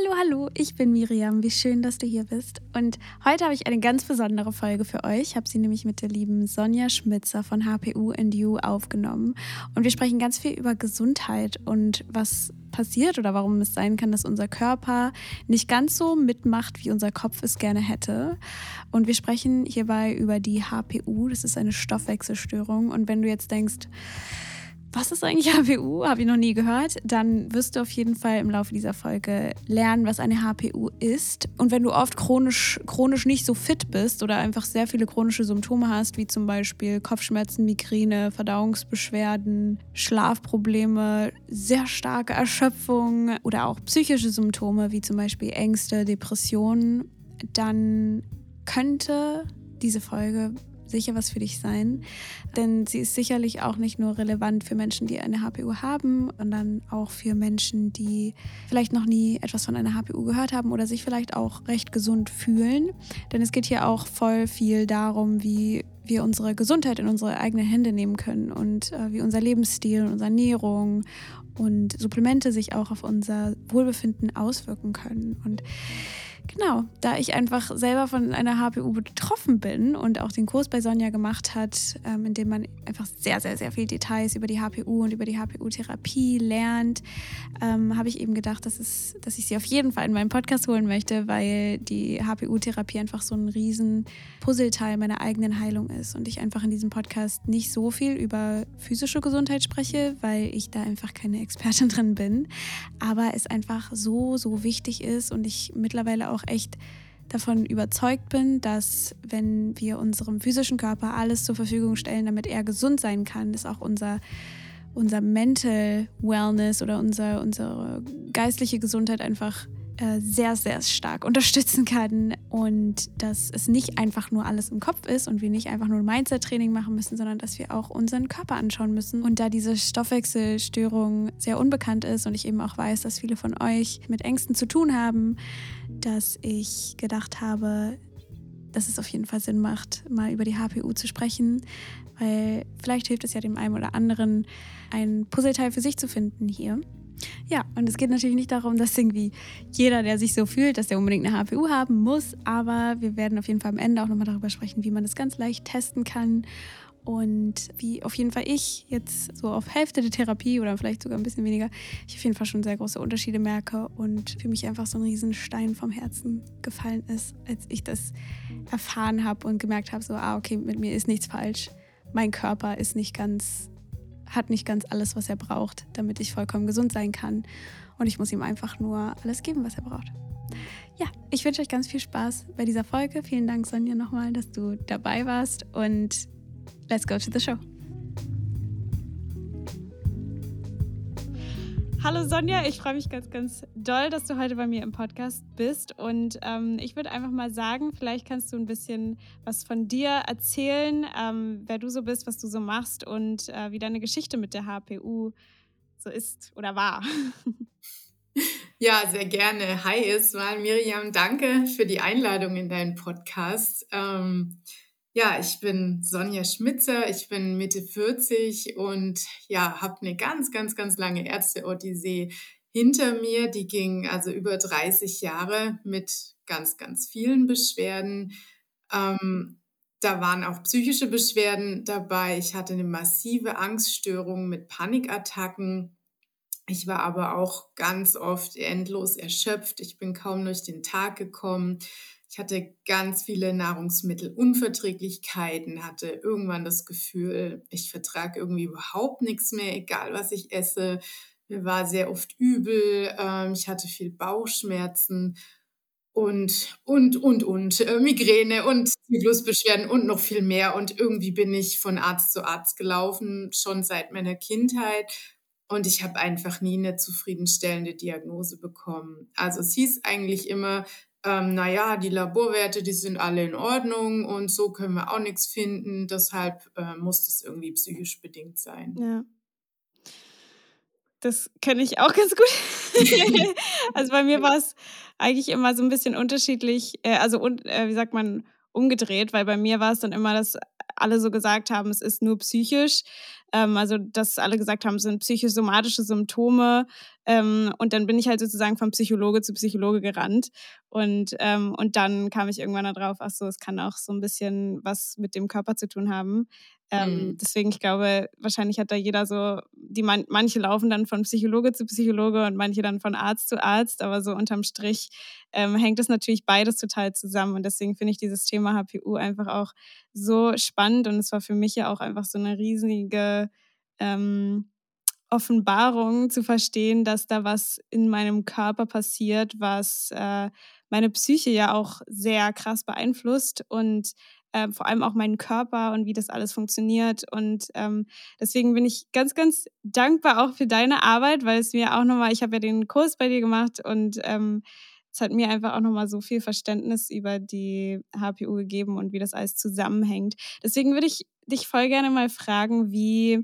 Hallo, hallo, ich bin Miriam. Wie schön, dass du hier bist. Und heute habe ich eine ganz besondere Folge für euch. Ich habe sie nämlich mit der lieben Sonja Schmitzer von HPU and You aufgenommen. Und wir sprechen ganz viel über Gesundheit und was passiert oder warum es sein kann, dass unser Körper nicht ganz so mitmacht, wie unser Kopf es gerne hätte. Und wir sprechen hierbei über die HPU. Das ist eine Stoffwechselstörung. Und wenn du jetzt denkst, was ist eigentlich HPU? Habe ich noch nie gehört. Dann wirst du auf jeden Fall im Laufe dieser Folge lernen, was eine HPU ist. Und wenn du oft chronisch, chronisch nicht so fit bist oder einfach sehr viele chronische Symptome hast, wie zum Beispiel Kopfschmerzen, Migräne, Verdauungsbeschwerden, Schlafprobleme, sehr starke Erschöpfung oder auch psychische Symptome, wie zum Beispiel Ängste, Depressionen, dann könnte diese Folge sicher was für dich sein. Denn sie ist sicherlich auch nicht nur relevant für Menschen, die eine HPU haben, sondern auch für Menschen, die vielleicht noch nie etwas von einer HPU gehört haben oder sich vielleicht auch recht gesund fühlen. Denn es geht hier auch voll viel darum, wie wir unsere Gesundheit in unsere eigenen Hände nehmen können und äh, wie unser Lebensstil, unsere Ernährung und Supplemente sich auch auf unser Wohlbefinden auswirken können. Und Genau, da ich einfach selber von einer HPU betroffen bin und auch den Kurs bei Sonja gemacht hat, ähm, in dem man einfach sehr, sehr, sehr viel Details über die HPU und über die HPU-Therapie lernt, ähm, habe ich eben gedacht, dass, es, dass ich sie auf jeden Fall in meinen Podcast holen möchte, weil die HPU-Therapie einfach so ein riesen Puzzleteil meiner eigenen Heilung ist und ich einfach in diesem Podcast nicht so viel über physische Gesundheit spreche, weil ich da einfach keine Expertin drin bin, aber es einfach so, so wichtig ist und ich mittlerweile auch echt davon überzeugt bin, dass wenn wir unserem physischen Körper alles zur Verfügung stellen, damit er gesund sein kann, dass auch unser, unser Mental Wellness oder unser, unsere geistliche Gesundheit einfach äh, sehr, sehr stark unterstützen kann und dass es nicht einfach nur alles im Kopf ist und wir nicht einfach nur Mindset-Training machen müssen, sondern dass wir auch unseren Körper anschauen müssen. Und da diese Stoffwechselstörung sehr unbekannt ist und ich eben auch weiß, dass viele von euch mit Ängsten zu tun haben, dass ich gedacht habe, dass es auf jeden Fall Sinn macht, mal über die HPU zu sprechen, weil vielleicht hilft es ja dem einen oder anderen, ein Puzzleteil für sich zu finden hier. Ja, und es geht natürlich nicht darum, dass irgendwie jeder, der sich so fühlt, dass der unbedingt eine HPU haben muss, aber wir werden auf jeden Fall am Ende auch nochmal darüber sprechen, wie man das ganz leicht testen kann und wie auf jeden Fall ich jetzt so auf Hälfte der Therapie oder vielleicht sogar ein bisschen weniger, ich auf jeden Fall schon sehr große Unterschiede merke und für mich einfach so ein Riesenstein vom Herzen gefallen ist, als ich das erfahren habe und gemerkt habe, so, ah, okay, mit mir ist nichts falsch. Mein Körper ist nicht ganz hat nicht ganz alles, was er braucht, damit ich vollkommen gesund sein kann. Und ich muss ihm einfach nur alles geben, was er braucht. Ja, ich wünsche euch ganz viel Spaß bei dieser Folge. Vielen Dank, Sonja, nochmal, dass du dabei warst. Und let's go to the show. Hallo Sonja, ich freue mich ganz, ganz doll, dass du heute bei mir im Podcast bist. Und ähm, ich würde einfach mal sagen, vielleicht kannst du ein bisschen was von dir erzählen, ähm, wer du so bist, was du so machst und äh, wie deine Geschichte mit der HPU so ist oder war. Ja, sehr gerne. Hi, erstmal Miriam, danke für die Einladung in deinen Podcast. Ähm, ja, ich bin Sonja Schmitzer, ich bin Mitte 40 und ja, habe eine ganz, ganz, ganz lange Ärzte-Odyssee hinter mir. Die ging also über 30 Jahre mit ganz, ganz vielen Beschwerden. Ähm, da waren auch psychische Beschwerden dabei. Ich hatte eine massive Angststörung mit Panikattacken. Ich war aber auch ganz oft endlos erschöpft. Ich bin kaum durch den Tag gekommen. Ich hatte ganz viele Nahrungsmittelunverträglichkeiten, hatte irgendwann das Gefühl, ich vertrage irgendwie überhaupt nichts mehr, egal was ich esse. Mir war sehr oft übel, ähm, ich hatte viel Bauchschmerzen und, und, und, und, äh, Migräne und Zyklusbeschwerden und noch viel mehr. Und irgendwie bin ich von Arzt zu Arzt gelaufen, schon seit meiner Kindheit. Und ich habe einfach nie eine zufriedenstellende Diagnose bekommen. Also es hieß eigentlich immer, ähm, naja, die Laborwerte, die sind alle in Ordnung und so können wir auch nichts finden. Deshalb äh, muss das irgendwie psychisch bedingt sein. Ja. Das kenne ich auch ganz gut. also bei mir war es eigentlich immer so ein bisschen unterschiedlich, äh, also äh, wie sagt man, umgedreht, weil bei mir war es dann immer, dass alle so gesagt haben, es ist nur psychisch. Ähm, also, dass alle gesagt haben, sind psychosomatische Symptome. Ähm, und dann bin ich halt sozusagen von Psychologe zu Psychologe gerannt. Und, ähm, und dann kam ich irgendwann darauf, ach so, es kann auch so ein bisschen was mit dem Körper zu tun haben. Ähm, mhm. Deswegen, ich glaube, wahrscheinlich hat da jeder so, die man, manche laufen dann von Psychologe zu Psychologe und manche dann von Arzt zu Arzt, aber so unterm Strich ähm, hängt es natürlich beides total zusammen. Und deswegen finde ich dieses Thema HPU einfach auch so spannend und es war für mich ja auch einfach so eine riesige ähm, Offenbarung zu verstehen, dass da was in meinem Körper passiert, was äh, meine Psyche ja auch sehr krass beeinflusst und äh, vor allem auch meinen Körper und wie das alles funktioniert. Und ähm, deswegen bin ich ganz, ganz dankbar auch für deine Arbeit, weil es mir auch nochmal, ich habe ja den Kurs bei dir gemacht und ähm, es hat mir einfach auch nochmal so viel Verständnis über die HPU gegeben und wie das alles zusammenhängt. Deswegen würde ich dich voll gerne mal fragen, wie,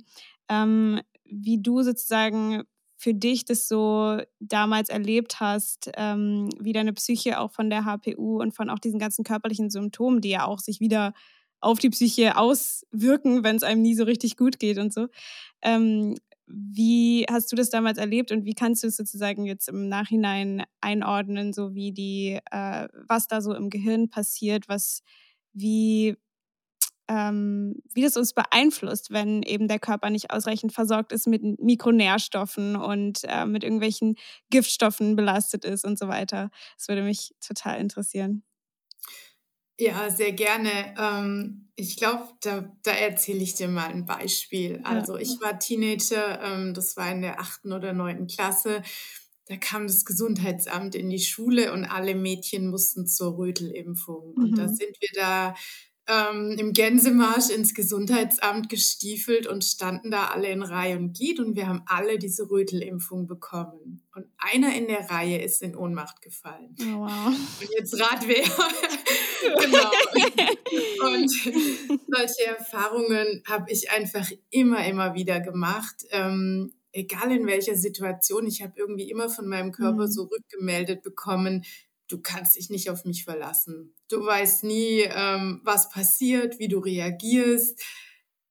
ähm, wie du sozusagen für dich das so damals erlebt hast, ähm, wie deine Psyche auch von der HPU und von auch diesen ganzen körperlichen Symptomen, die ja auch sich wieder auf die Psyche auswirken, wenn es einem nie so richtig gut geht und so. Ähm, wie hast du das damals erlebt und wie kannst du es sozusagen jetzt im Nachhinein einordnen, so wie die, äh, was da so im Gehirn passiert, was, wie, ähm, wie das uns beeinflusst, wenn eben der Körper nicht ausreichend versorgt ist mit Mikronährstoffen und äh, mit irgendwelchen Giftstoffen belastet ist und so weiter. Das würde mich total interessieren. Ja, sehr gerne. Ähm, ich glaube, da, da erzähle ich dir mal ein Beispiel. Also ich war Teenager, ähm, das war in der achten oder neunten Klasse. Da kam das Gesundheitsamt in die Schule und alle Mädchen mussten zur Rötelimpfung. Mhm. Und da mhm. sind wir da ähm, im Gänsemarsch ins Gesundheitsamt gestiefelt und standen da alle in Reihe und Glied und wir haben alle diese Rötelimpfung bekommen. Und einer in der Reihe ist in Ohnmacht gefallen. Oh, wow. Und jetzt rat wer. genau. Und solche Erfahrungen habe ich einfach immer, immer wieder gemacht. Ähm, egal in welcher Situation, ich habe irgendwie immer von meinem Körper mhm. so rückgemeldet bekommen, du kannst dich nicht auf mich verlassen. Du weißt nie, ähm, was passiert, wie du reagierst.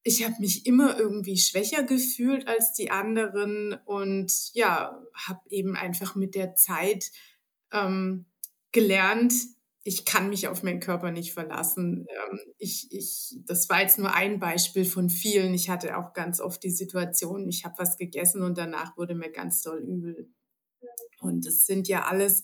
Ich habe mich immer irgendwie schwächer gefühlt als die anderen und ja, habe eben einfach mit der Zeit ähm, gelernt, ich kann mich auf meinen Körper nicht verlassen. Ähm, ich, ich, das war jetzt nur ein Beispiel von vielen. Ich hatte auch ganz oft die Situation, ich habe was gegessen und danach wurde mir ganz doll übel. Und das sind ja alles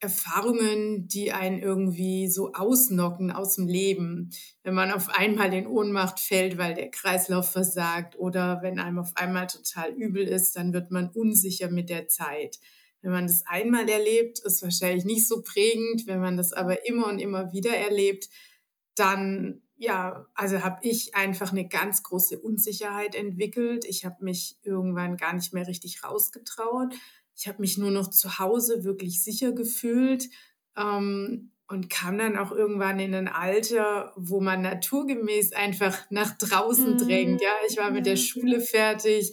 Erfahrungen, die einen irgendwie so ausnocken aus dem Leben. Wenn man auf einmal in Ohnmacht fällt, weil der Kreislauf versagt oder wenn einem auf einmal total übel ist, dann wird man unsicher mit der Zeit. Wenn man das einmal erlebt, ist wahrscheinlich nicht so prägend. Wenn man das aber immer und immer wieder erlebt, dann ja, also habe ich einfach eine ganz große Unsicherheit entwickelt. Ich habe mich irgendwann gar nicht mehr richtig rausgetraut ich habe mich nur noch zu Hause wirklich sicher gefühlt ähm, und kam dann auch irgendwann in ein Alter, wo man naturgemäß einfach nach draußen mhm. drängt. Ja, ich war mit der Schule fertig.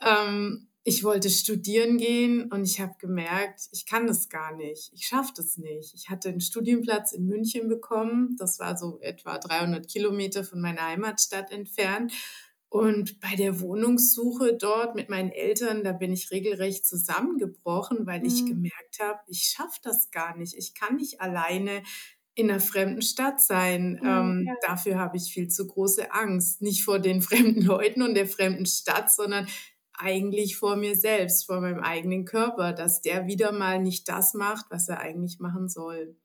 Ähm, ich wollte studieren gehen und ich habe gemerkt, ich kann das gar nicht. Ich schaffe das nicht. Ich hatte einen Studienplatz in München bekommen. Das war so etwa 300 Kilometer von meiner Heimatstadt entfernt. Und bei der Wohnungssuche dort mit meinen Eltern, da bin ich regelrecht zusammengebrochen, weil ich mhm. gemerkt habe, ich schaffe das gar nicht. Ich kann nicht alleine in einer fremden Stadt sein. Mhm, ähm, ja. Dafür habe ich viel zu große Angst. Nicht vor den fremden Leuten und der fremden Stadt, sondern eigentlich vor mir selbst, vor meinem eigenen Körper, dass der wieder mal nicht das macht, was er eigentlich machen soll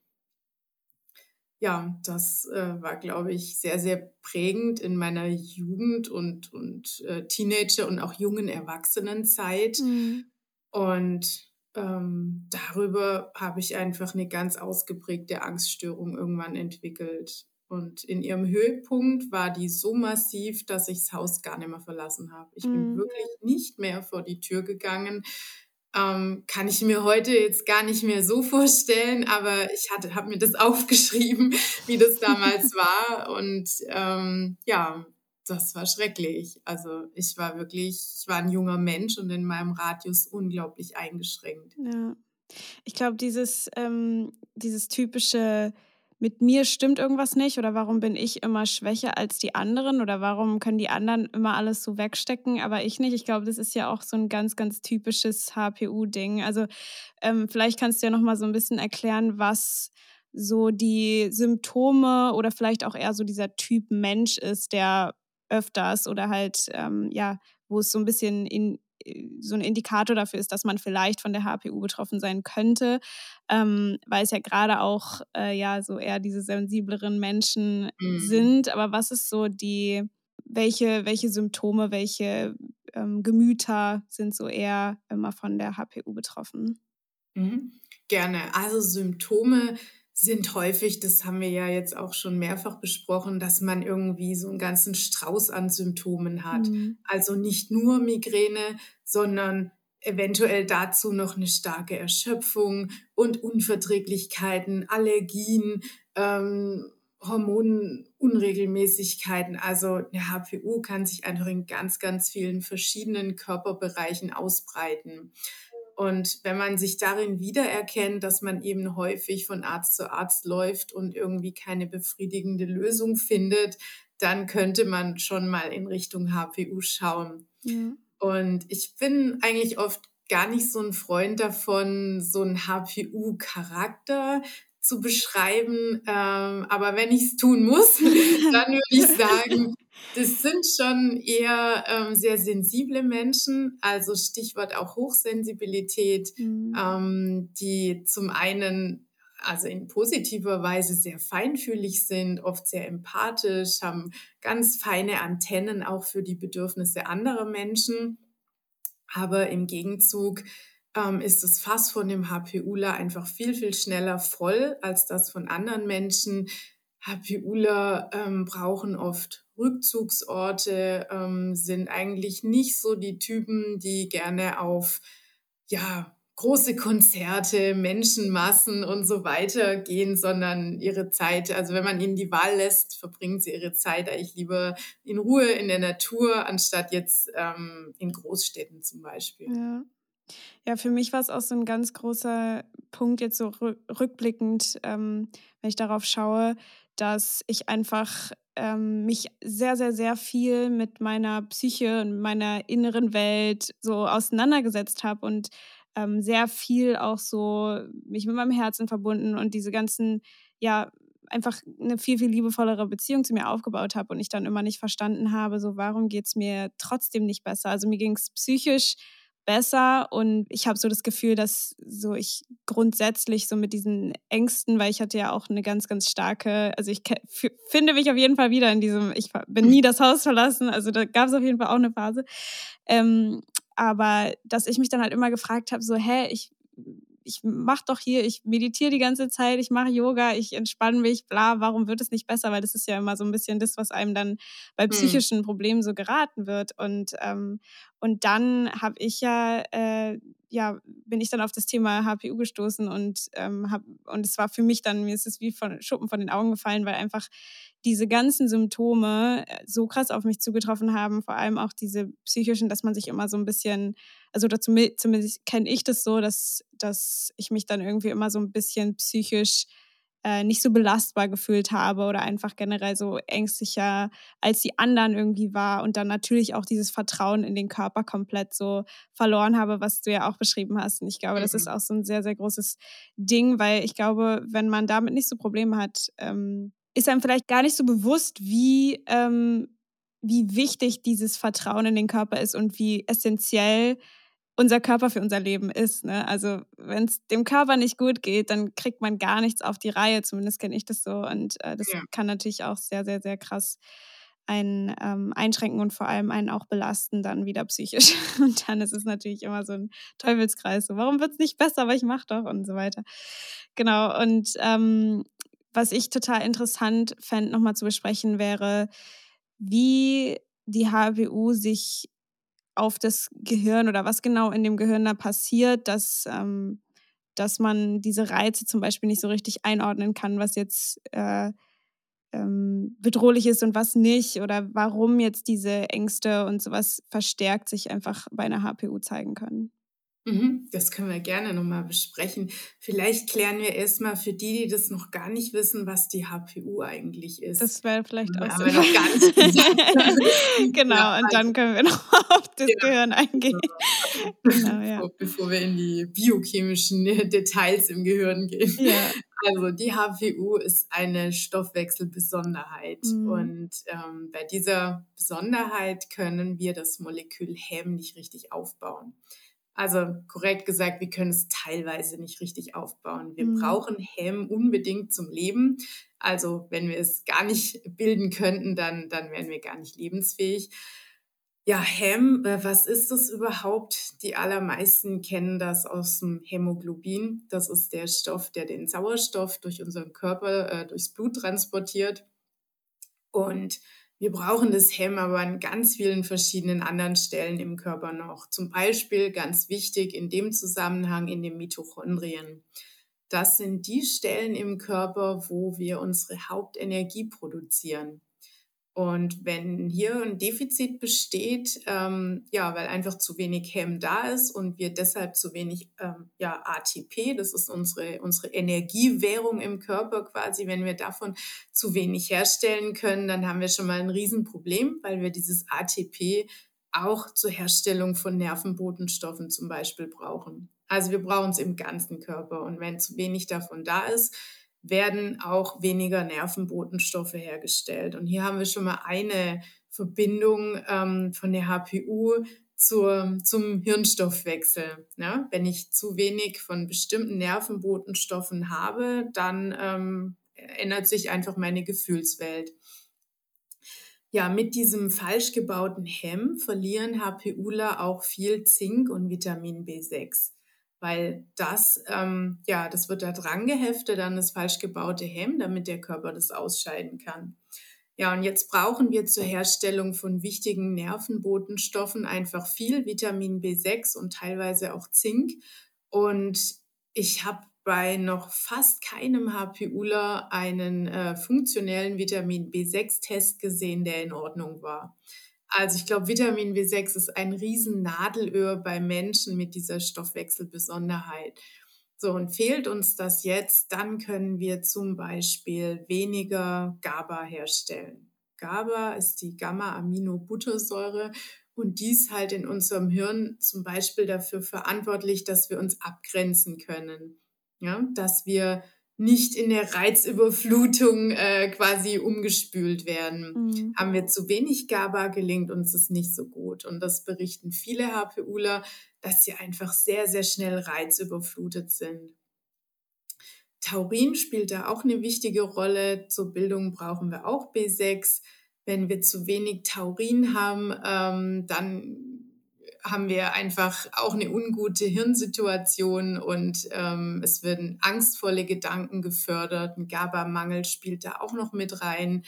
ja, das äh, war, glaube ich, sehr, sehr prägend in meiner Jugend und, und äh, Teenager- und auch jungen Erwachsenenzeit. Mhm. Und ähm, darüber habe ich einfach eine ganz ausgeprägte Angststörung irgendwann entwickelt. Und in ihrem Höhepunkt war die so massiv, dass ich das Haus gar nicht mehr verlassen habe. Ich mhm. bin wirklich nicht mehr vor die Tür gegangen ähm, kann ich mir heute jetzt gar nicht mehr so vorstellen, aber ich habe mir das aufgeschrieben, wie das damals war. Und ähm, ja, das war schrecklich. Also ich war wirklich, ich war ein junger Mensch und in meinem Radius unglaublich eingeschränkt. Ja. Ich glaube, dieses, ähm, dieses typische mit mir stimmt irgendwas nicht oder warum bin ich immer schwächer als die anderen oder warum können die anderen immer alles so wegstecken, aber ich nicht. Ich glaube, das ist ja auch so ein ganz, ganz typisches HPU-Ding. Also ähm, vielleicht kannst du ja noch mal so ein bisschen erklären, was so die Symptome oder vielleicht auch eher so dieser Typ Mensch ist, der öfters oder halt, ähm, ja, wo es so ein bisschen in, so ein Indikator dafür ist, dass man vielleicht von der HPU betroffen sein könnte, ähm, weil es ja gerade auch äh, ja so eher diese sensibleren Menschen mhm. sind. Aber was ist so die, welche, welche Symptome, welche ähm, Gemüter sind so eher immer von der HPU betroffen? Mhm. Gerne. Also Symptome sind häufig, das haben wir ja jetzt auch schon mehrfach besprochen, dass man irgendwie so einen ganzen Strauß an Symptomen hat. Mhm. Also nicht nur Migräne, sondern eventuell dazu noch eine starke Erschöpfung und Unverträglichkeiten, Allergien, ähm, Hormonunregelmäßigkeiten. Also eine HPU kann sich einfach in ganz, ganz vielen verschiedenen Körperbereichen ausbreiten. Und wenn man sich darin wiedererkennt, dass man eben häufig von Arzt zu Arzt läuft und irgendwie keine befriedigende Lösung findet, dann könnte man schon mal in Richtung HPU schauen. Ja. Und ich bin eigentlich oft gar nicht so ein Freund davon, so einen HPU-Charakter zu beschreiben. Ähm, aber wenn ich es tun muss, dann würde ich sagen, das sind schon eher ähm, sehr sensible Menschen, also Stichwort auch Hochsensibilität, mhm. ähm, die zum einen also in positiver Weise sehr feinfühlig sind, oft sehr empathisch, haben ganz feine Antennen auch für die Bedürfnisse anderer Menschen. Aber im Gegenzug ähm, ist das Fass von dem HPUler einfach viel, viel schneller voll als das von anderen Menschen. HPUler ähm, brauchen oft Rückzugsorte, ähm, sind eigentlich nicht so die Typen, die gerne auf ja, große Konzerte, Menschenmassen und so weiter gehen, sondern ihre Zeit, also wenn man ihnen die Wahl lässt, verbringen sie ihre Zeit eigentlich lieber in Ruhe in der Natur, anstatt jetzt ähm, in Großstädten zum Beispiel. Ja. Ja, für mich war es auch so ein ganz großer Punkt, jetzt so rückblickend, ähm, wenn ich darauf schaue, dass ich einfach ähm, mich sehr, sehr, sehr viel mit meiner Psyche und meiner inneren Welt so auseinandergesetzt habe und ähm, sehr viel auch so mich mit meinem Herzen verbunden und diese ganzen, ja, einfach eine viel, viel liebevollere Beziehung zu mir aufgebaut habe und ich dann immer nicht verstanden habe, so warum geht es mir trotzdem nicht besser. Also mir ging es psychisch besser und ich habe so das Gefühl, dass so ich grundsätzlich so mit diesen Ängsten, weil ich hatte ja auch eine ganz, ganz starke, also ich finde mich auf jeden Fall wieder in diesem, ich bin nie das Haus verlassen, also da gab es auf jeden Fall auch eine Phase. Ähm, aber dass ich mich dann halt immer gefragt habe, so, hä, ich ich mache doch hier, ich meditiere die ganze Zeit, ich mache Yoga, ich entspanne mich, bla, warum wird es nicht besser? Weil das ist ja immer so ein bisschen das, was einem dann bei mhm. psychischen Problemen so geraten wird. Und, ähm, und dann habe ich ja, äh, ja, bin ich dann auf das Thema HPU gestoßen und ähm, hab, und es war für mich dann, mir ist es wie von Schuppen von den Augen gefallen, weil einfach diese ganzen Symptome äh, so krass auf mich zugetroffen haben, vor allem auch diese psychischen, dass man sich immer so ein bisschen also dazu, zumindest kenne ich das so, dass, dass ich mich dann irgendwie immer so ein bisschen psychisch äh, nicht so belastbar gefühlt habe oder einfach generell so ängstlicher als die anderen irgendwie war und dann natürlich auch dieses Vertrauen in den Körper komplett so verloren habe, was du ja auch beschrieben hast. Und ich glaube, mhm. das ist mhm. auch so ein sehr, sehr großes Ding, weil ich glaube, wenn man damit nicht so Probleme hat, ähm, ist einem vielleicht gar nicht so bewusst, wie, ähm, wie wichtig dieses Vertrauen in den Körper ist und wie essentiell unser Körper für unser Leben ist. Ne? Also wenn es dem Körper nicht gut geht, dann kriegt man gar nichts auf die Reihe. Zumindest kenne ich das so. Und äh, das ja. kann natürlich auch sehr, sehr, sehr krass einen ähm, einschränken und vor allem einen auch belasten dann wieder psychisch. Und dann ist es natürlich immer so ein Teufelskreis. So, warum wird es nicht besser? Aber ich mache doch und so weiter. Genau. Und ähm, was ich total interessant fände, nochmal zu besprechen, wäre, wie die HWU sich auf das Gehirn oder was genau in dem Gehirn da passiert, dass, ähm, dass man diese Reize zum Beispiel nicht so richtig einordnen kann, was jetzt äh, ähm, bedrohlich ist und was nicht oder warum jetzt diese Ängste und sowas verstärkt sich einfach bei einer HPU zeigen können. Mhm, das können wir gerne nochmal besprechen. Vielleicht klären wir erstmal für die, die das noch gar nicht wissen, was die HPU eigentlich ist. Das wäre vielleicht auch so. noch gar nicht genau, ja, und dann können wir noch auf das genau. Gehirn eingehen. Genau, ja. bevor, bevor, wir in die biochemischen Details im Gehirn gehen. Ja. Also die HPU ist eine Stoffwechselbesonderheit mhm. und ähm, bei dieser Besonderheit können wir das Molekül Häm nicht richtig aufbauen. Also korrekt gesagt, wir können es teilweise nicht richtig aufbauen. Wir mhm. brauchen Hem unbedingt zum Leben. Also wenn wir es gar nicht bilden könnten, dann, dann wären wir gar nicht lebensfähig. Ja, Hem, äh, was ist das überhaupt? Die allermeisten kennen das aus dem Hämoglobin. Das ist der Stoff, der den Sauerstoff durch unseren Körper, äh, durchs Blut transportiert. Und wir brauchen das Hemm aber an ganz vielen verschiedenen anderen Stellen im Körper noch. Zum Beispiel ganz wichtig in dem Zusammenhang in den Mitochondrien. Das sind die Stellen im Körper, wo wir unsere Hauptenergie produzieren. Und wenn hier ein Defizit besteht, ähm, ja, weil einfach zu wenig Hem da ist und wir deshalb zu wenig ähm, ja, ATP, das ist unsere, unsere Energiewährung im Körper quasi, wenn wir davon zu wenig herstellen können, dann haben wir schon mal ein Riesenproblem, weil wir dieses ATP auch zur Herstellung von Nervenbotenstoffen zum Beispiel brauchen. Also wir brauchen es im ganzen Körper. Und wenn zu wenig davon da ist, werden auch weniger Nervenbotenstoffe hergestellt. Und hier haben wir schon mal eine Verbindung ähm, von der HPU zur, zum Hirnstoffwechsel. Ja? Wenn ich zu wenig von bestimmten Nervenbotenstoffen habe, dann ähm, ändert sich einfach meine Gefühlswelt. Ja, mit diesem falsch gebauten Hemm verlieren HPUler auch viel Zink und Vitamin B6 weil das, ähm, ja, das wird da dran geheftet an das falsch gebaute Hemm, damit der Körper das ausscheiden kann. Ja, und jetzt brauchen wir zur Herstellung von wichtigen Nervenbotenstoffen einfach viel Vitamin B6 und teilweise auch Zink. Und ich habe bei noch fast keinem HPUler einen äh, funktionellen Vitamin B6-Test gesehen, der in Ordnung war. Also ich glaube, Vitamin B6 ist ein riesen Nadelöhr bei Menschen mit dieser Stoffwechselbesonderheit. So, und fehlt uns das jetzt, dann können wir zum Beispiel weniger GABA herstellen. GABA ist die Gamma-Aminobuttersäure und dies halt in unserem Hirn zum Beispiel dafür verantwortlich, dass wir uns abgrenzen können. Ja, dass wir nicht in der Reizüberflutung äh, quasi umgespült werden. Mhm. Haben wir zu wenig GABA, gelingt uns es nicht so gut. Und das berichten viele HPUler, dass sie einfach sehr, sehr schnell reizüberflutet sind. Taurin spielt da auch eine wichtige Rolle. Zur Bildung brauchen wir auch B6. Wenn wir zu wenig Taurin haben, ähm, dann haben wir einfach auch eine ungute Hirnsituation und ähm, es werden angstvolle Gedanken gefördert. Ein GABA-Mangel spielt da auch noch mit rein.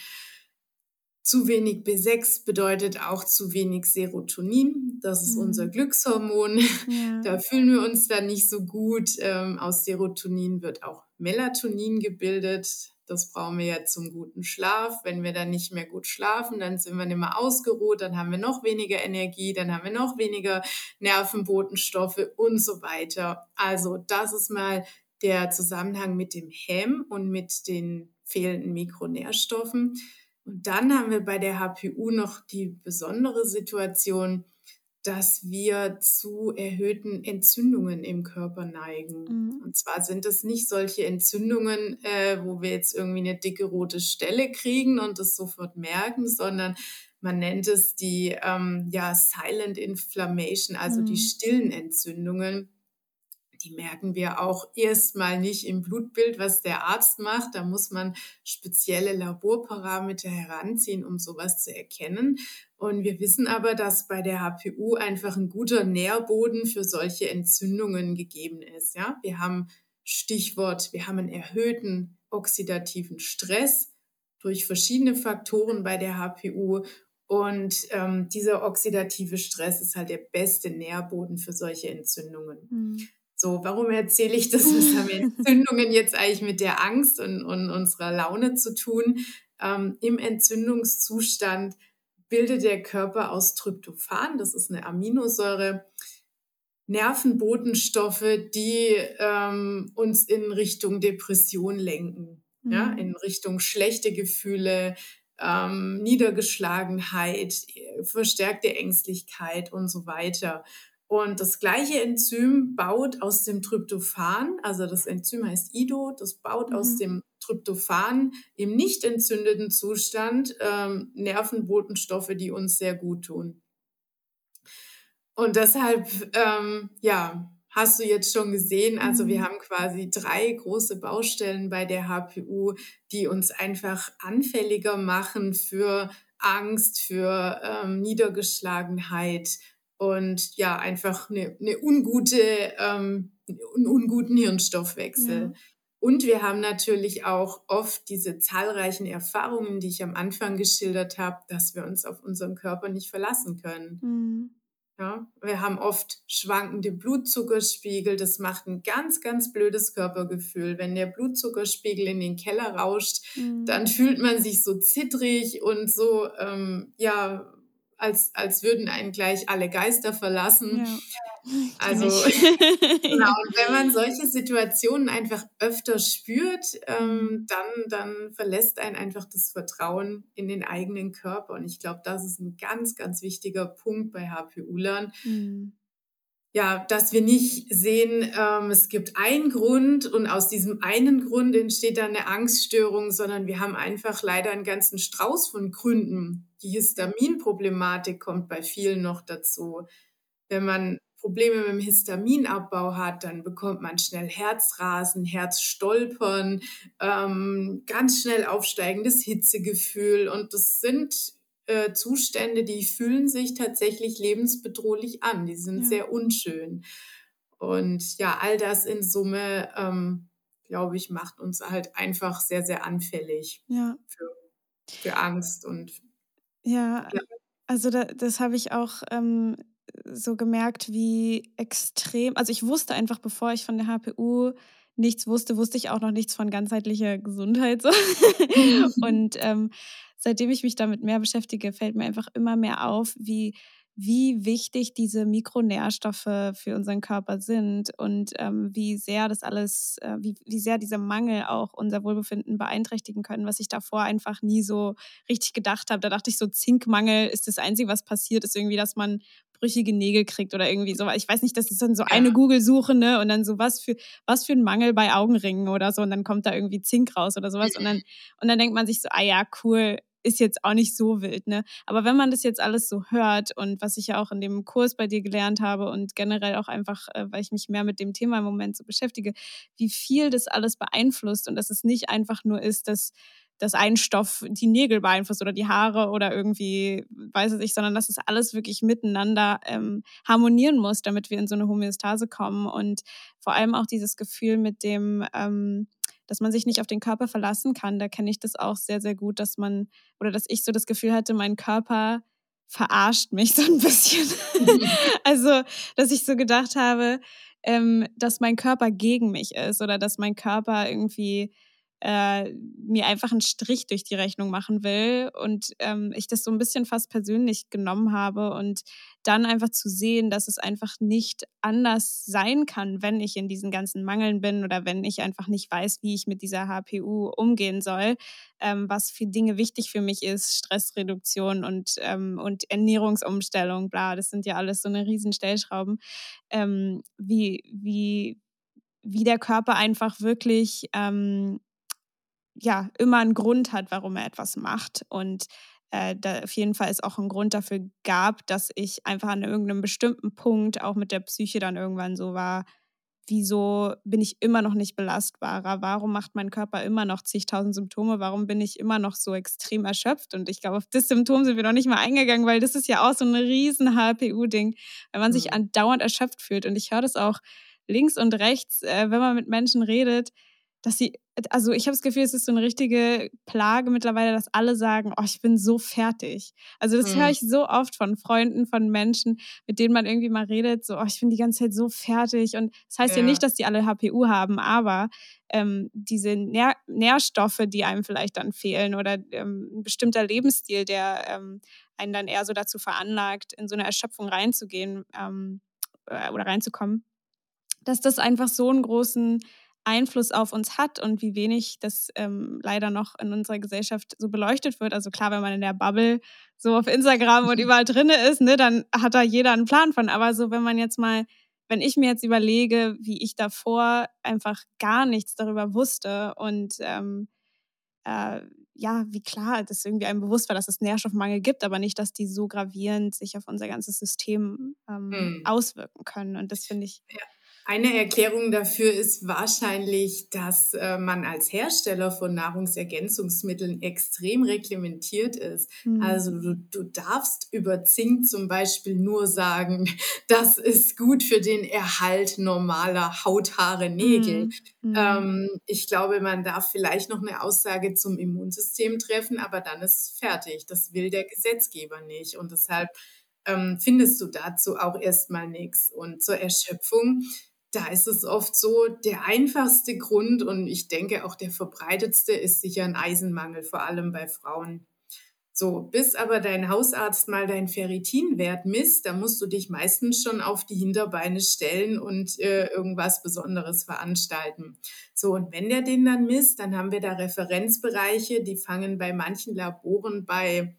Zu wenig B6 bedeutet auch zu wenig Serotonin. Das ist mhm. unser Glückshormon. Ja. Da fühlen wir uns dann nicht so gut. Ähm, aus Serotonin wird auch Melatonin gebildet. Das brauchen wir ja zum guten Schlaf. Wenn wir dann nicht mehr gut schlafen, dann sind wir nicht mehr ausgeruht, dann haben wir noch weniger Energie, dann haben wir noch weniger Nervenbotenstoffe und so weiter. Also das ist mal der Zusammenhang mit dem Hem und mit den fehlenden Mikronährstoffen. Und dann haben wir bei der HPU noch die besondere Situation, dass wir zu erhöhten Entzündungen im Körper neigen. Mhm. Und zwar sind es nicht solche Entzündungen, äh, wo wir jetzt irgendwie eine dicke rote Stelle kriegen und das sofort merken, sondern man nennt es die ähm, ja, Silent Inflammation, also mhm. die stillen Entzündungen die merken wir auch erstmal nicht im Blutbild, was der Arzt macht. Da muss man spezielle Laborparameter heranziehen, um sowas zu erkennen. Und wir wissen aber, dass bei der HPU einfach ein guter Nährboden für solche Entzündungen gegeben ist. Ja, wir haben Stichwort, wir haben einen erhöhten oxidativen Stress durch verschiedene Faktoren bei der HPU und ähm, dieser oxidative Stress ist halt der beste Nährboden für solche Entzündungen. Mhm. So, warum erzähle ich das? Was haben Entzündungen jetzt eigentlich mit der Angst und, und unserer Laune zu tun? Ähm, Im Entzündungszustand bildet der Körper aus Tryptophan, das ist eine Aminosäure, Nervenbotenstoffe, die ähm, uns in Richtung Depression lenken, mhm. ja, in Richtung schlechte Gefühle, ähm, Niedergeschlagenheit, verstärkte Ängstlichkeit und so weiter. Und das gleiche Enzym baut aus dem Tryptophan, also das Enzym heißt IDO, das baut mhm. aus dem Tryptophan im nicht entzündeten Zustand ähm, Nervenbotenstoffe, die uns sehr gut tun. Und deshalb, ähm, ja, hast du jetzt schon gesehen, also wir mhm. haben quasi drei große Baustellen bei der HPU, die uns einfach anfälliger machen für Angst, für ähm, Niedergeschlagenheit und ja, einfach eine, eine ungute, ähm, einen unguten Hirnstoffwechsel. Ja. Und wir haben natürlich auch oft diese zahlreichen Erfahrungen, die ich am Anfang geschildert habe, dass wir uns auf unseren Körper nicht verlassen können. Mhm. Ja, wir haben oft schwankende Blutzuckerspiegel. Das macht ein ganz, ganz blödes Körpergefühl. Wenn der Blutzuckerspiegel in den Keller rauscht, mhm. dann fühlt man sich so zittrig und so, ähm, ja, als, als würden einen gleich alle Geister verlassen. Ja. Also, genau, und wenn man solche Situationen einfach öfter spürt, ähm, dann, dann verlässt einen einfach das Vertrauen in den eigenen Körper. Und ich glaube, das ist ein ganz, ganz wichtiger Punkt bei HPU-Lern. Mhm. Ja, dass wir nicht sehen, ähm, es gibt einen Grund und aus diesem einen Grund entsteht dann eine Angststörung, sondern wir haben einfach leider einen ganzen Strauß von Gründen. Die Histaminproblematik kommt bei vielen noch dazu. Wenn man Probleme mit dem Histaminabbau hat, dann bekommt man schnell Herzrasen, Herzstolpern, ähm, ganz schnell aufsteigendes Hitzegefühl. Und das sind äh, Zustände, die fühlen sich tatsächlich lebensbedrohlich an. Die sind ja. sehr unschön. Und ja, all das in Summe, ähm, glaube ich, macht uns halt einfach sehr, sehr anfällig ja. für, für Angst und ja. ja. Also da, das habe ich auch ähm, so gemerkt, wie extrem, also ich wusste einfach, bevor ich von der HPU nichts wusste, wusste ich auch noch nichts von ganzheitlicher Gesundheit. So. und ähm, seitdem ich mich damit mehr beschäftige, fällt mir einfach immer mehr auf, wie wie wichtig diese Mikronährstoffe für unseren Körper sind und ähm, wie sehr das alles, äh, wie, wie sehr dieser Mangel auch unser Wohlbefinden beeinträchtigen können, was ich davor einfach nie so richtig gedacht habe. Da dachte ich so, Zinkmangel ist das Einzige, was passiert, ist irgendwie, dass man brüchige Nägel kriegt oder irgendwie so. Ich weiß nicht, das ist dann so eine Google-Suche, ne? Und dann so, was für, was für ein Mangel bei Augenringen oder so. Und dann kommt da irgendwie Zink raus oder sowas. Und dann, und dann denkt man sich so, ah ja, cool, ist jetzt auch nicht so wild, ne? Aber wenn man das jetzt alles so hört und was ich ja auch in dem Kurs bei dir gelernt habe und generell auch einfach, äh, weil ich mich mehr mit dem Thema im Moment so beschäftige, wie viel das alles beeinflusst und dass es nicht einfach nur ist, dass dass ein Stoff die Nägel beeinflusst oder die Haare oder irgendwie, weiß ich nicht, sondern dass es alles wirklich miteinander ähm, harmonieren muss, damit wir in so eine Homöostase kommen und vor allem auch dieses Gefühl mit dem, ähm, dass man sich nicht auf den Körper verlassen kann. Da kenne ich das auch sehr, sehr gut, dass man oder dass ich so das Gefühl hatte, mein Körper verarscht mich so ein bisschen. also, dass ich so gedacht habe, ähm, dass mein Körper gegen mich ist oder dass mein Körper irgendwie äh, mir einfach einen Strich durch die Rechnung machen will und ähm, ich das so ein bisschen fast persönlich genommen habe und dann einfach zu sehen, dass es einfach nicht anders sein kann, wenn ich in diesen ganzen Mangeln bin oder wenn ich einfach nicht weiß, wie ich mit dieser HPU umgehen soll, ähm, was für Dinge wichtig für mich ist, Stressreduktion und, ähm, und Ernährungsumstellung, bla, das sind ja alles so eine riesen Stellschrauben, ähm, wie, wie, wie der Körper einfach wirklich ähm, ja immer einen Grund hat, warum er etwas macht. Und äh, da auf jeden Fall es auch einen Grund dafür gab, dass ich einfach an irgendeinem bestimmten Punkt auch mit der Psyche dann irgendwann so war, wieso bin ich immer noch nicht belastbarer? Warum macht mein Körper immer noch zigtausend Symptome? Warum bin ich immer noch so extrem erschöpft? Und ich glaube, auf das Symptom sind wir noch nicht mal eingegangen, weil das ist ja auch so ein riesen HPU-Ding, wenn man mhm. sich andauernd erschöpft fühlt. Und ich höre das auch links und rechts, äh, wenn man mit Menschen redet, dass sie, also ich habe das Gefühl, es ist so eine richtige Plage mittlerweile, dass alle sagen, oh, ich bin so fertig. Also das mhm. höre ich so oft von Freunden, von Menschen, mit denen man irgendwie mal redet, so, oh, ich bin die ganze Zeit so fertig. Und das heißt ja, ja nicht, dass die alle HPU haben, aber ähm, diese Nähr Nährstoffe, die einem vielleicht dann fehlen oder ähm, ein bestimmter Lebensstil, der ähm, einen dann eher so dazu veranlagt, in so eine Erschöpfung reinzugehen, ähm, äh, oder reinzukommen, dass das einfach so einen großen Einfluss auf uns hat und wie wenig das ähm, leider noch in unserer Gesellschaft so beleuchtet wird. Also klar, wenn man in der Bubble so auf Instagram und überall drin ist, ne, dann hat da jeder einen Plan von. Aber so, wenn man jetzt mal, wenn ich mir jetzt überlege, wie ich davor einfach gar nichts darüber wusste und ähm, äh, ja, wie klar das irgendwie einem bewusst war, dass es Nährstoffmangel gibt, aber nicht, dass die so gravierend sich auf unser ganzes System ähm, hm. auswirken können. Und das finde ich. Ja eine Erklärung dafür ist wahrscheinlich, dass äh, man als Hersteller von Nahrungsergänzungsmitteln extrem reglementiert ist. Mhm. Also du, du darfst über Zink zum Beispiel nur sagen, das ist gut für den Erhalt normaler Haut, Haare, Nägel. Mhm. Ähm, ich glaube, man darf vielleicht noch eine Aussage zum Immunsystem treffen, aber dann ist fertig. Das will der Gesetzgeber nicht. Und deshalb ähm, findest du dazu auch erstmal nichts. Und zur Erschöpfung da ist es oft so, der einfachste Grund und ich denke auch der verbreitetste ist sicher ein Eisenmangel, vor allem bei Frauen. So, bis aber dein Hausarzt mal deinen Ferritinwert misst, da musst du dich meistens schon auf die Hinterbeine stellen und äh, irgendwas Besonderes veranstalten. So, und wenn der den dann misst, dann haben wir da Referenzbereiche, die fangen bei manchen Laboren bei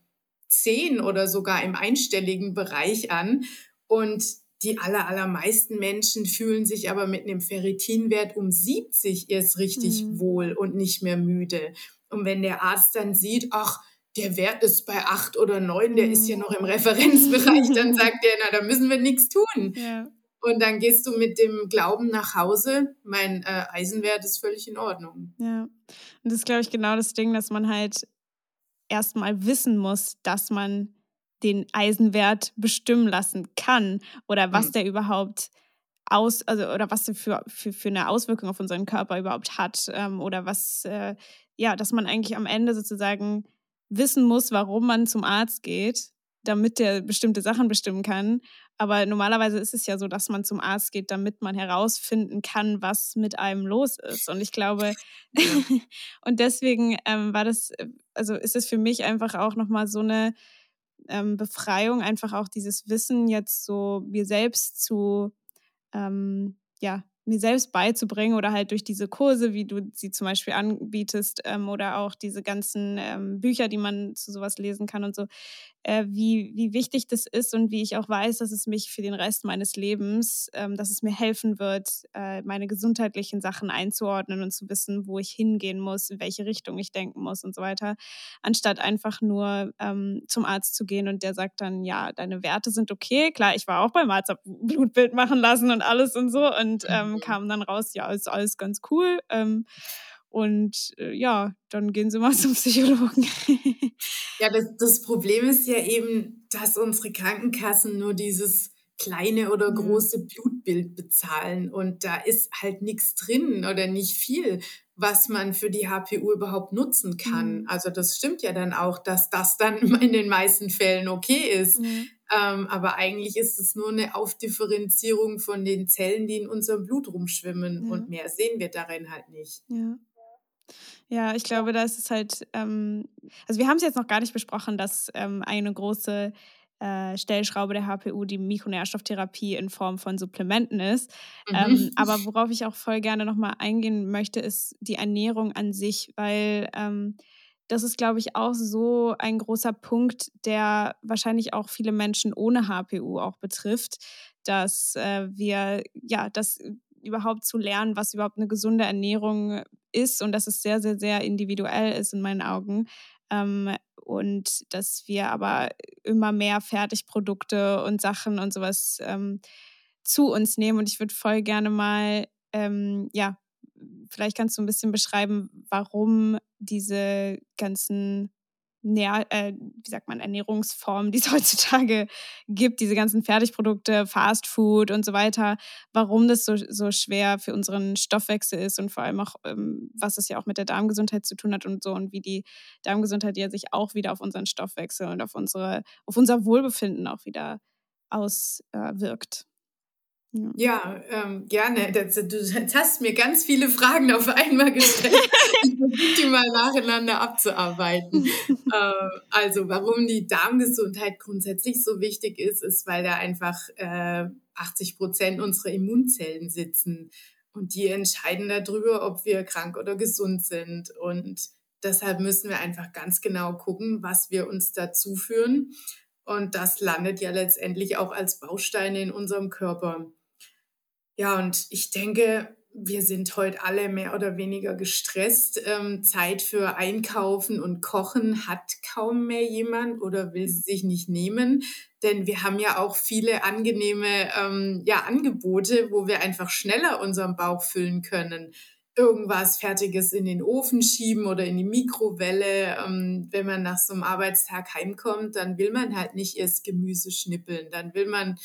10 oder sogar im einstelligen Bereich an. Und die aller, allermeisten Menschen fühlen sich aber mit einem Ferritinwert um 70 erst richtig mhm. wohl und nicht mehr müde. Und wenn der Arzt dann sieht, ach, der Wert ist bei acht oder neun, der mhm. ist ja noch im Referenzbereich, dann sagt der, na, da müssen wir nichts tun. Ja. Und dann gehst du mit dem Glauben nach Hause, mein äh, Eisenwert ist völlig in Ordnung. Ja, und das ist, glaube ich, genau das Ding, dass man halt erstmal wissen muss, dass man den Eisenwert bestimmen lassen kann oder was mhm. der überhaupt aus, also oder was der für, für, für eine Auswirkung auf unseren Körper überhaupt hat ähm, oder was, äh, ja, dass man eigentlich am Ende sozusagen wissen muss, warum man zum Arzt geht, damit der bestimmte Sachen bestimmen kann. Aber normalerweise ist es ja so, dass man zum Arzt geht, damit man herausfinden kann, was mit einem los ist. Und ich glaube, ja. und deswegen ähm, war das, äh, also ist es für mich einfach auch nochmal so eine ähm, Befreiung, einfach auch dieses Wissen jetzt so mir selbst zu, ähm, ja, mir selbst beizubringen oder halt durch diese Kurse, wie du sie zum Beispiel anbietest ähm, oder auch diese ganzen ähm, Bücher, die man zu sowas lesen kann und so, äh, wie, wie wichtig das ist und wie ich auch weiß, dass es mich für den Rest meines Lebens, ähm, dass es mir helfen wird, äh, meine gesundheitlichen Sachen einzuordnen und zu wissen, wo ich hingehen muss, in welche Richtung ich denken muss und so weiter, anstatt einfach nur ähm, zum Arzt zu gehen und der sagt dann, ja, deine Werte sind okay. Klar, ich war auch beim Arzt, habe Blutbild machen lassen und alles und so und ähm, mhm. kam dann raus, ja, ist alles ganz cool. Ähm, und äh, ja, dann gehen Sie mal zum Psychologen. ja, das, das Problem ist ja eben, dass unsere Krankenkassen nur dieses kleine oder große Blutbild bezahlen und da ist halt nichts drin oder nicht viel, was man für die HPU überhaupt nutzen kann. Mhm. Also das stimmt ja dann auch, dass das dann in den meisten Fällen okay ist. Mhm. Ähm, aber eigentlich ist es nur eine Aufdifferenzierung von den Zellen, die in unserem Blut rumschwimmen ja. und mehr sehen wir darin halt nicht. Ja. Ja, ich glaube, da ist es halt, ähm, also wir haben es jetzt noch gar nicht besprochen, dass ähm, eine große äh, Stellschraube der HPU die Mikronährstofftherapie in Form von Supplementen ist. Mhm. Ähm, aber worauf ich auch voll gerne nochmal eingehen möchte, ist die Ernährung an sich, weil ähm, das ist, glaube ich, auch so ein großer Punkt, der wahrscheinlich auch viele Menschen ohne HPU auch betrifft, dass äh, wir, ja, das überhaupt zu lernen, was überhaupt eine gesunde Ernährung ist und dass es sehr, sehr, sehr individuell ist in meinen Augen. Ähm, und dass wir aber immer mehr Fertigprodukte und Sachen und sowas ähm, zu uns nehmen. Und ich würde voll gerne mal, ähm, ja, vielleicht kannst du ein bisschen beschreiben, warum diese ganzen Nähr, äh, wie sagt man, Ernährungsformen, die es heutzutage gibt, diese ganzen Fertigprodukte, Fast Food und so weiter, warum das so, so schwer für unseren Stoffwechsel ist und vor allem auch, ähm, was es ja auch mit der Darmgesundheit zu tun hat und so und wie die Darmgesundheit ja sich auch wieder auf unseren Stoffwechsel und auf, unsere, auf unser Wohlbefinden auch wieder auswirkt. Ja, ähm, gerne. Das, du hast mir ganz viele Fragen auf einmal gestellt. ich die mal nacheinander abzuarbeiten. äh, also warum die Darmgesundheit grundsätzlich so wichtig ist, ist, weil da einfach äh, 80 Prozent unserer Immunzellen sitzen und die entscheiden darüber, ob wir krank oder gesund sind. Und deshalb müssen wir einfach ganz genau gucken, was wir uns da zuführen. Und das landet ja letztendlich auch als Bausteine in unserem Körper. Ja, und ich denke, wir sind heute alle mehr oder weniger gestresst. Ähm, Zeit für Einkaufen und Kochen hat kaum mehr jemand oder will sie sich nicht nehmen. Denn wir haben ja auch viele angenehme ähm, ja, Angebote, wo wir einfach schneller unseren Bauch füllen können. Irgendwas Fertiges in den Ofen schieben oder in die Mikrowelle. Ähm, wenn man nach so einem Arbeitstag heimkommt, dann will man halt nicht erst Gemüse schnippeln. Dann will man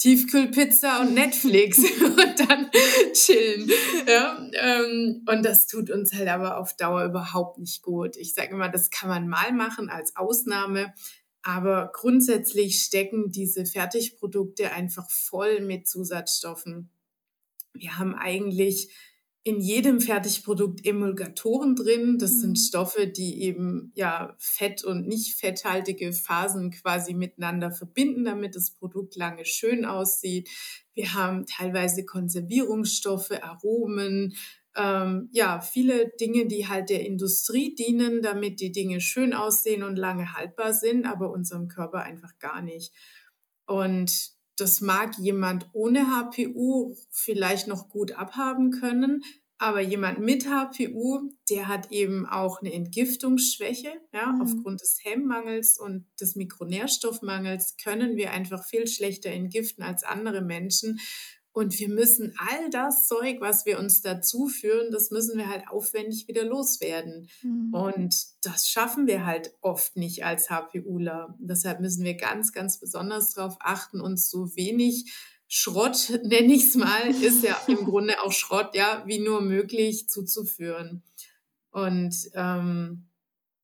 Tiefkühlpizza und Netflix und dann chillen. Ja, ähm, und das tut uns halt aber auf Dauer überhaupt nicht gut. Ich sage immer, das kann man mal machen als Ausnahme, aber grundsätzlich stecken diese Fertigprodukte einfach voll mit Zusatzstoffen. Wir haben eigentlich in jedem Fertigprodukt Emulgatoren drin. Das mhm. sind Stoffe, die eben ja fett- und nicht fetthaltige Phasen quasi miteinander verbinden, damit das Produkt lange schön aussieht. Wir haben teilweise Konservierungsstoffe, Aromen, ähm, ja, viele Dinge, die halt der Industrie dienen, damit die Dinge schön aussehen und lange haltbar sind, aber unserem Körper einfach gar nicht. Und das mag jemand ohne HPU vielleicht noch gut abhaben können, aber jemand mit HPU, der hat eben auch eine Entgiftungsschwäche. Ja, mhm. Aufgrund des Hemmmangels und des Mikronährstoffmangels können wir einfach viel schlechter entgiften als andere Menschen. Und wir müssen all das Zeug, was wir uns dazu führen, das müssen wir halt aufwendig wieder loswerden. Mhm. Und das schaffen wir halt oft nicht als HPUler. Deshalb müssen wir ganz, ganz besonders darauf achten, uns so wenig Schrott, nenne ich es mal, ist ja im Grunde auch Schrott, ja, wie nur möglich zuzuführen. Und ähm,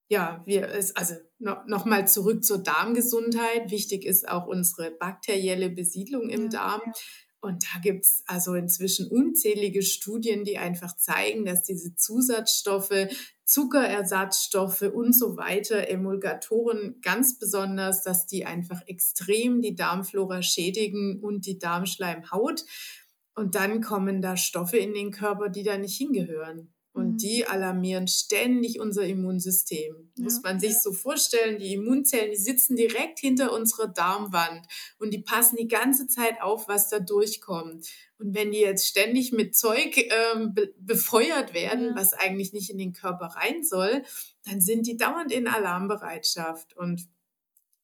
ja, wir also no, noch mal zurück zur Darmgesundheit. Wichtig ist auch unsere bakterielle Besiedlung im Darm. Und da gibt's also inzwischen unzählige Studien, die einfach zeigen, dass diese Zusatzstoffe, Zuckerersatzstoffe und so weiter, Emulgatoren ganz besonders, dass die einfach extrem die Darmflora schädigen und die Darmschleimhaut. Und dann kommen da Stoffe in den Körper, die da nicht hingehören. Und mhm. die alarmieren ständig unser Immunsystem. Ja. Muss man sich so vorstellen, die Immunzellen, die sitzen direkt hinter unserer Darmwand und die passen die ganze Zeit auf, was da durchkommt. Und wenn die jetzt ständig mit Zeug ähm, be befeuert werden, ja. was eigentlich nicht in den Körper rein soll, dann sind die dauernd in Alarmbereitschaft. Und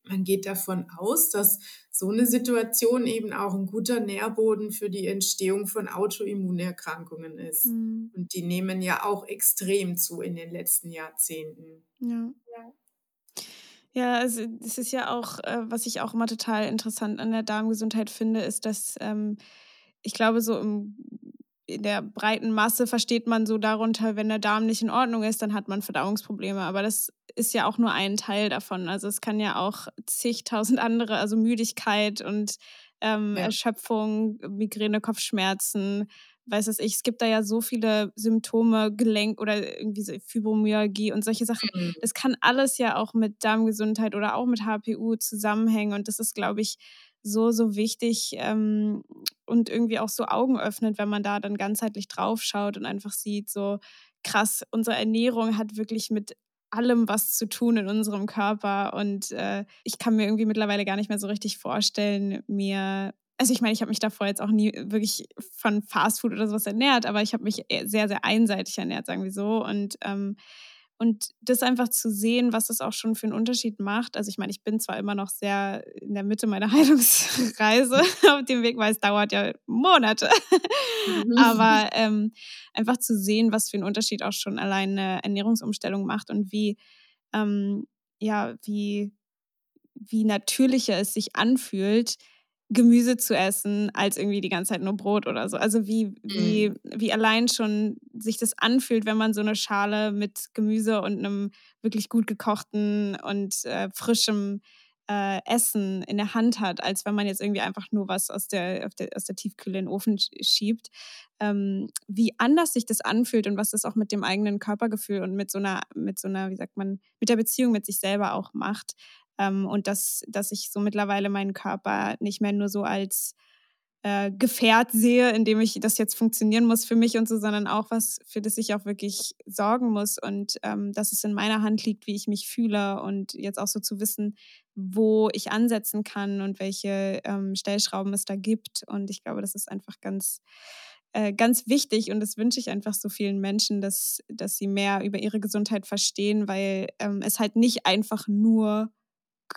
man geht davon aus, dass so eine Situation eben auch ein guter Nährboden für die Entstehung von Autoimmunerkrankungen ist. Mhm. Und die nehmen ja auch extrem zu in den letzten Jahrzehnten. Ja. Ja, also es ist ja auch, äh, was ich auch immer total interessant an der Darmgesundheit finde, ist, dass ähm, ich glaube, so im in der breiten Masse versteht man so darunter, wenn der Darm nicht in Ordnung ist, dann hat man Verdauungsprobleme. Aber das ist ja auch nur ein Teil davon. Also es kann ja auch zigtausend andere, also Müdigkeit und ähm, ja. Erschöpfung, Migräne, Kopfschmerzen, weiß es ich. Es gibt da ja so viele Symptome, Gelenk oder irgendwie so Fibromyalgie und solche Sachen. Mhm. Das kann alles ja auch mit Darmgesundheit oder auch mit HPU zusammenhängen. Und das ist, glaube ich, so, so wichtig ähm, und irgendwie auch so Augen öffnet, wenn man da dann ganzheitlich drauf schaut und einfach sieht, so krass, unsere Ernährung hat wirklich mit allem was zu tun in unserem Körper und äh, ich kann mir irgendwie mittlerweile gar nicht mehr so richtig vorstellen, mir also ich meine, ich habe mich davor jetzt auch nie wirklich von Fastfood oder sowas ernährt, aber ich habe mich sehr, sehr einseitig ernährt, sagen wir so. Und ähm, und das einfach zu sehen, was es auch schon für einen Unterschied macht. Also ich meine, ich bin zwar immer noch sehr in der Mitte meiner Heilungsreise auf dem Weg, weil es dauert ja Monate. Mhm. Aber ähm, einfach zu sehen, was für einen Unterschied auch schon allein eine Ernährungsumstellung macht und wie, ähm, ja, wie, wie natürlicher es sich anfühlt, Gemüse zu essen, als irgendwie die ganze Zeit nur Brot oder so. Also wie, wie, mhm. wie allein schon sich das anfühlt, wenn man so eine Schale mit Gemüse und einem wirklich gut gekochten und äh, frischem äh, Essen in der Hand hat, als wenn man jetzt irgendwie einfach nur was aus der, der aus der Tiefkühle in den Ofen schiebt. Ähm, wie anders sich das anfühlt und was das auch mit dem eigenen Körpergefühl und mit so einer, mit so einer, wie sagt man, mit der Beziehung mit sich selber auch macht. Ähm, und dass, dass ich so mittlerweile meinen Körper nicht mehr nur so als äh, Gefährt sehe, in dem ich das jetzt funktionieren muss für mich und so, sondern auch was, für das ich auch wirklich sorgen muss und ähm, dass es in meiner Hand liegt, wie ich mich fühle und jetzt auch so zu wissen, wo ich ansetzen kann und welche ähm, Stellschrauben es da gibt. Und ich glaube, das ist einfach ganz, äh, ganz wichtig und das wünsche ich einfach so vielen Menschen, dass, dass sie mehr über ihre Gesundheit verstehen, weil ähm, es halt nicht einfach nur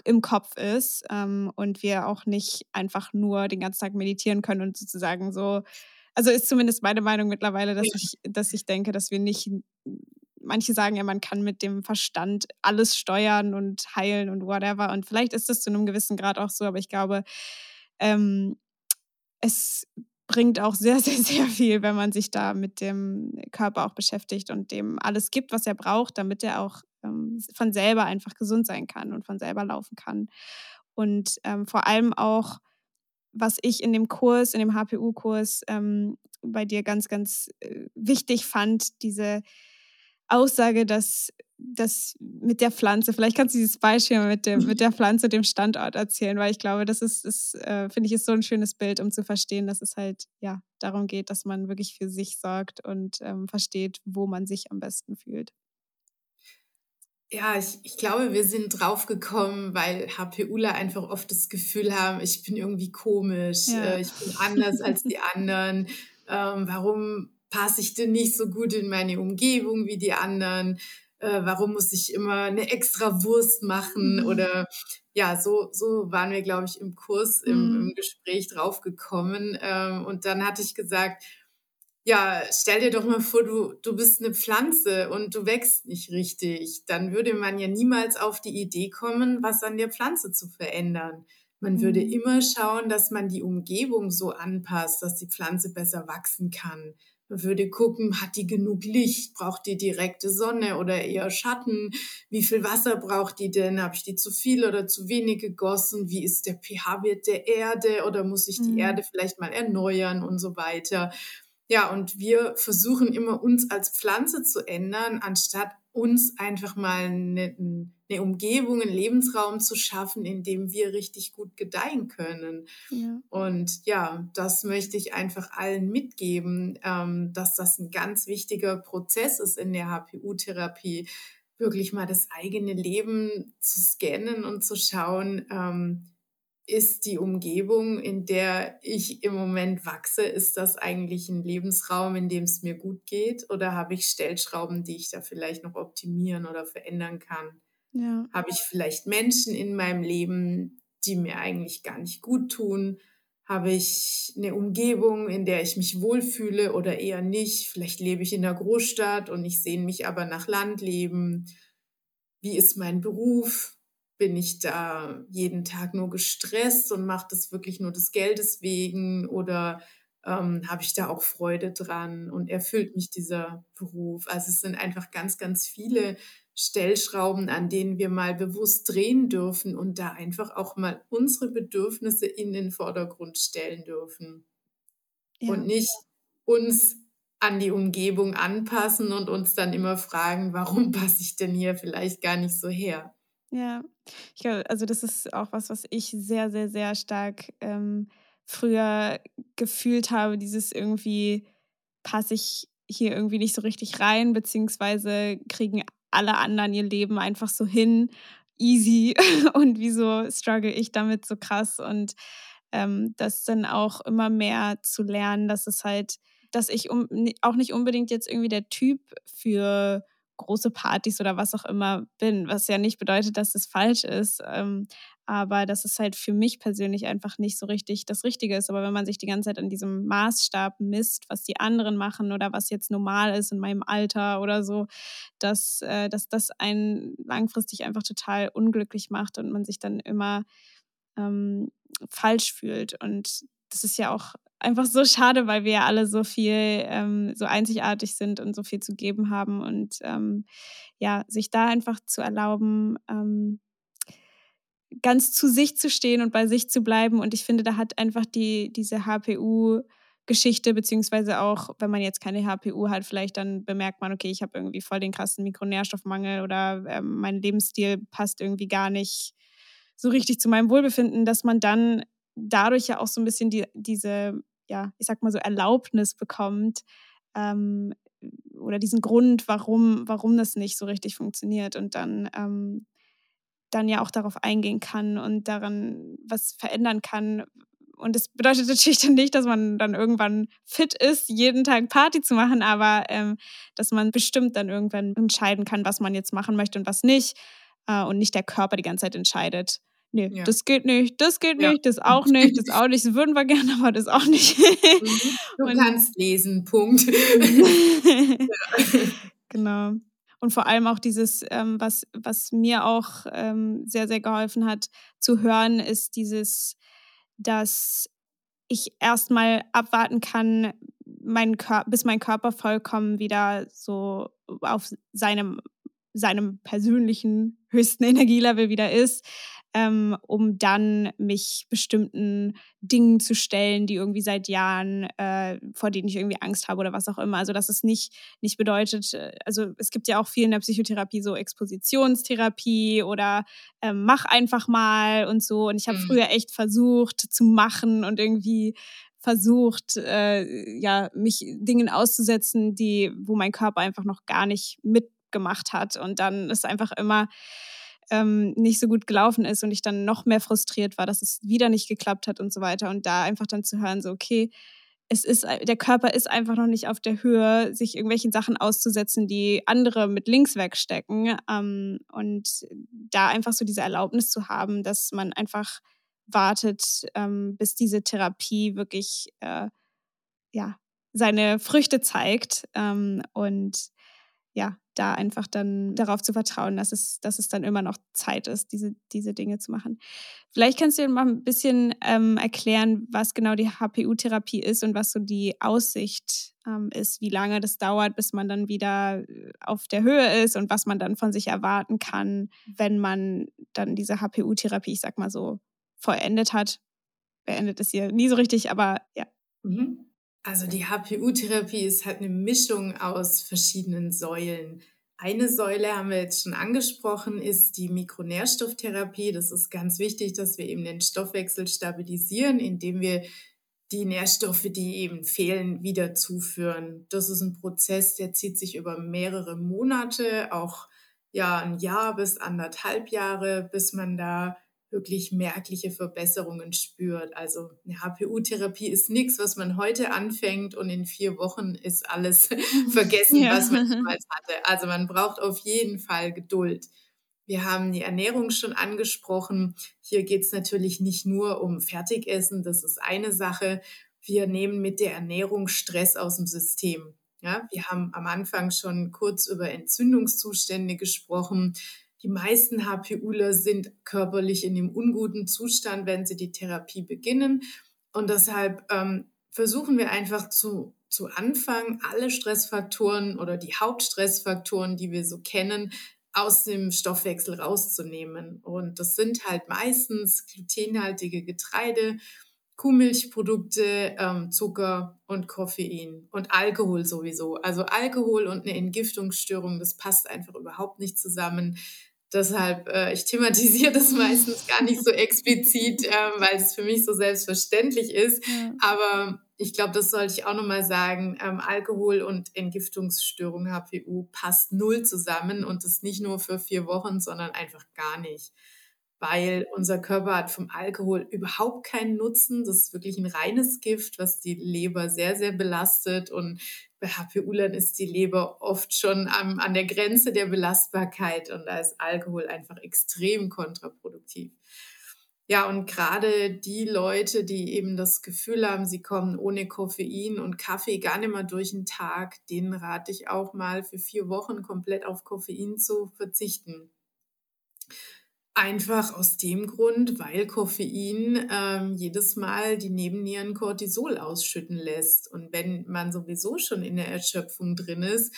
im Kopf ist ähm, und wir auch nicht einfach nur den ganzen Tag meditieren können und sozusagen so, also ist zumindest meine Meinung mittlerweile, dass ich, dass ich denke, dass wir nicht, manche sagen ja, man kann mit dem Verstand alles steuern und heilen und whatever. Und vielleicht ist das zu einem gewissen Grad auch so, aber ich glaube, ähm, es bringt auch sehr, sehr, sehr viel, wenn man sich da mit dem Körper auch beschäftigt und dem alles gibt, was er braucht, damit er auch ähm, von selber einfach gesund sein kann und von selber laufen kann. Und ähm, vor allem auch, was ich in dem Kurs, in dem HPU-Kurs ähm, bei dir ganz, ganz äh, wichtig fand, diese Aussage, dass das mit der Pflanze, vielleicht kannst du dieses Beispiel mit, dem, mit der Pflanze, dem Standort erzählen, weil ich glaube, das ist, ist äh, finde ich, ist so ein schönes Bild, um zu verstehen, dass es halt ja darum geht, dass man wirklich für sich sorgt und ähm, versteht, wo man sich am besten fühlt. Ja, ich, ich glaube, wir sind draufgekommen, weil HPUler einfach oft das Gefühl haben, ich bin irgendwie komisch, ja. äh, ich bin anders als die anderen. Ähm, warum passe ich denn nicht so gut in meine Umgebung wie die anderen? Äh, warum muss ich immer eine extra Wurst machen? Mhm. Oder ja, so, so waren wir, glaube ich, im Kurs, im, mhm. im Gespräch draufgekommen. Ähm, und dann hatte ich gesagt, ja, stell dir doch mal vor, du, du bist eine Pflanze und du wächst nicht richtig. Dann würde man ja niemals auf die Idee kommen, was an der Pflanze zu verändern. Man würde mhm. immer schauen, dass man die Umgebung so anpasst, dass die Pflanze besser wachsen kann. Man würde gucken, hat die genug Licht? Braucht die direkte Sonne oder eher Schatten? Wie viel Wasser braucht die denn? Habe ich die zu viel oder zu wenig gegossen? Wie ist der pH-Wert der Erde? Oder muss ich die mhm. Erde vielleicht mal erneuern und so weiter? Ja, und wir versuchen immer uns als Pflanze zu ändern, anstatt uns einfach mal eine, eine Umgebung, einen Lebensraum zu schaffen, in dem wir richtig gut gedeihen können. Ja. Und ja, das möchte ich einfach allen mitgeben, ähm, dass das ein ganz wichtiger Prozess ist in der HPU-Therapie, wirklich mal das eigene Leben zu scannen und zu schauen, ähm, ist die Umgebung, in der ich im Moment wachse, ist das eigentlich ein Lebensraum, in dem es mir gut geht? Oder habe ich Stellschrauben, die ich da vielleicht noch optimieren oder verändern kann? Ja. Habe ich vielleicht Menschen in meinem Leben, die mir eigentlich gar nicht gut tun? Habe ich eine Umgebung, in der ich mich wohlfühle oder eher nicht? Vielleicht lebe ich in der Großstadt und ich sehne mich aber nach Landleben. Wie ist mein Beruf? Bin ich da jeden Tag nur gestresst und mache das wirklich nur des Geldes wegen oder ähm, habe ich da auch Freude dran und erfüllt mich dieser Beruf. Also es sind einfach ganz, ganz viele Stellschrauben, an denen wir mal bewusst drehen dürfen und da einfach auch mal unsere Bedürfnisse in den Vordergrund stellen dürfen. Ja. Und nicht uns an die Umgebung anpassen und uns dann immer fragen, warum passe ich denn hier vielleicht gar nicht so her? Ja, ich glaube, also das ist auch was, was ich sehr, sehr, sehr stark ähm, früher gefühlt habe, dieses irgendwie passe ich hier irgendwie nicht so richtig rein, beziehungsweise kriegen alle anderen ihr Leben einfach so hin, easy und wieso struggle ich damit so krass? Und ähm, das dann auch immer mehr zu lernen, dass es halt, dass ich um, auch nicht unbedingt jetzt irgendwie der Typ für große Partys oder was auch immer bin, was ja nicht bedeutet, dass es falsch ist. Ähm, aber dass es halt für mich persönlich einfach nicht so richtig das Richtige ist. Aber wenn man sich die ganze Zeit an diesem Maßstab misst, was die anderen machen oder was jetzt normal ist in meinem Alter oder so, dass, äh, dass das einen langfristig einfach total unglücklich macht und man sich dann immer ähm, falsch fühlt. Und das ist ja auch einfach so schade, weil wir ja alle so viel, ähm, so einzigartig sind und so viel zu geben haben und ähm, ja, sich da einfach zu erlauben, ähm, ganz zu sich zu stehen und bei sich zu bleiben. Und ich finde, da hat einfach die, diese HPU Geschichte, beziehungsweise auch, wenn man jetzt keine HPU hat, vielleicht dann bemerkt man, okay, ich habe irgendwie voll den krassen Mikronährstoffmangel oder äh, mein Lebensstil passt irgendwie gar nicht so richtig zu meinem Wohlbefinden, dass man dann dadurch ja auch so ein bisschen die, diese, ja, ich sag mal so, Erlaubnis bekommt ähm, oder diesen Grund, warum, warum das nicht so richtig funktioniert und dann, ähm, dann ja auch darauf eingehen kann und daran was verändern kann, und das bedeutet natürlich dann nicht, dass man dann irgendwann fit ist, jeden Tag Party zu machen, aber ähm, dass man bestimmt dann irgendwann entscheiden kann, was man jetzt machen möchte und was nicht. Äh, und nicht der Körper die ganze Zeit entscheidet. Nee, ja. das geht nicht, das geht ja. nicht, das auch nicht, das auch nicht. Das würden wir gerne, aber das auch nicht. Mhm. Du und, kannst lesen, Punkt. genau. Und vor allem auch dieses, ähm, was, was mir auch ähm, sehr, sehr geholfen hat zu hören, ist dieses, dass ich erstmal abwarten kann, mein bis mein Körper vollkommen wieder so auf seinem, seinem persönlichen höchsten Energielevel wieder ist ähm, um dann mich bestimmten Dingen zu stellen, die irgendwie seit Jahren, äh, vor denen ich irgendwie Angst habe oder was auch immer. Also dass es nicht, nicht bedeutet, äh, also es gibt ja auch viel in der Psychotherapie so Expositionstherapie oder äh, mach einfach mal und so. Und ich habe mhm. früher echt versucht zu machen und irgendwie versucht, äh, ja, mich Dingen auszusetzen, die, wo mein Körper einfach noch gar nicht mitgemacht hat. Und dann ist einfach immer ähm, nicht so gut gelaufen ist und ich dann noch mehr frustriert war, dass es wieder nicht geklappt hat und so weiter. Und da einfach dann zu hören, so, okay, es ist, der Körper ist einfach noch nicht auf der Höhe, sich irgendwelchen Sachen auszusetzen, die andere mit links wegstecken. Ähm, und da einfach so diese Erlaubnis zu haben, dass man einfach wartet, ähm, bis diese Therapie wirklich äh, ja, seine Früchte zeigt. Ähm, und ja, da einfach dann darauf zu vertrauen, dass es, dass es dann immer noch Zeit ist, diese, diese Dinge zu machen. Vielleicht kannst du mal ein bisschen ähm, erklären, was genau die HPU-Therapie ist und was so die Aussicht ähm, ist, wie lange das dauert, bis man dann wieder äh, auf der Höhe ist und was man dann von sich erwarten kann, wenn man dann diese HPU-Therapie, ich sag mal so, vollendet hat. Beendet es hier nie so richtig, aber ja. Mhm. Also die HPU-Therapie ist halt eine Mischung aus verschiedenen Säulen. Eine Säule haben wir jetzt schon angesprochen, ist die Mikronährstofftherapie. Das ist ganz wichtig, dass wir eben den Stoffwechsel stabilisieren, indem wir die Nährstoffe, die eben fehlen, wieder zuführen. Das ist ein Prozess, der zieht sich über mehrere Monate, auch ja ein Jahr bis anderthalb Jahre, bis man da wirklich merkliche Verbesserungen spürt. Also eine HPU-Therapie ist nichts, was man heute anfängt und in vier Wochen ist alles vergessen, ja. was man jemals hatte. Also man braucht auf jeden Fall Geduld. Wir haben die Ernährung schon angesprochen. Hier geht es natürlich nicht nur um Fertigessen, das ist eine Sache. Wir nehmen mit der Ernährung Stress aus dem System. Ja, wir haben am Anfang schon kurz über Entzündungszustände gesprochen. Die meisten HPUler sind körperlich in einem unguten Zustand, wenn sie die Therapie beginnen. Und deshalb ähm, versuchen wir einfach zu, zu Anfang alle Stressfaktoren oder die Hauptstressfaktoren, die wir so kennen, aus dem Stoffwechsel rauszunehmen. Und das sind halt meistens glutenhaltige Getreide, Kuhmilchprodukte, ähm, Zucker und Koffein und Alkohol sowieso. Also Alkohol und eine Entgiftungsstörung, das passt einfach überhaupt nicht zusammen. Deshalb, äh, ich thematisiere das meistens gar nicht so explizit, äh, weil es für mich so selbstverständlich ist. Ja. Aber ich glaube, das sollte ich auch nochmal sagen. Ähm, Alkohol und Entgiftungsstörung HPU passt null zusammen und das nicht nur für vier Wochen, sondern einfach gar nicht. Weil unser Körper hat vom Alkohol überhaupt keinen Nutzen. Das ist wirklich ein reines Gift, was die Leber sehr, sehr belastet und bei HPU-Lern ist die Leber oft schon am, an der Grenze der Belastbarkeit und da ist Alkohol einfach extrem kontraproduktiv. Ja, und gerade die Leute, die eben das Gefühl haben, sie kommen ohne Koffein und Kaffee gar nicht mehr durch den Tag, denen rate ich auch mal für vier Wochen komplett auf Koffein zu verzichten. Einfach aus dem Grund, weil Koffein ähm, jedes Mal die Nebennieren Cortisol ausschütten lässt. Und wenn man sowieso schon in der Erschöpfung drin ist,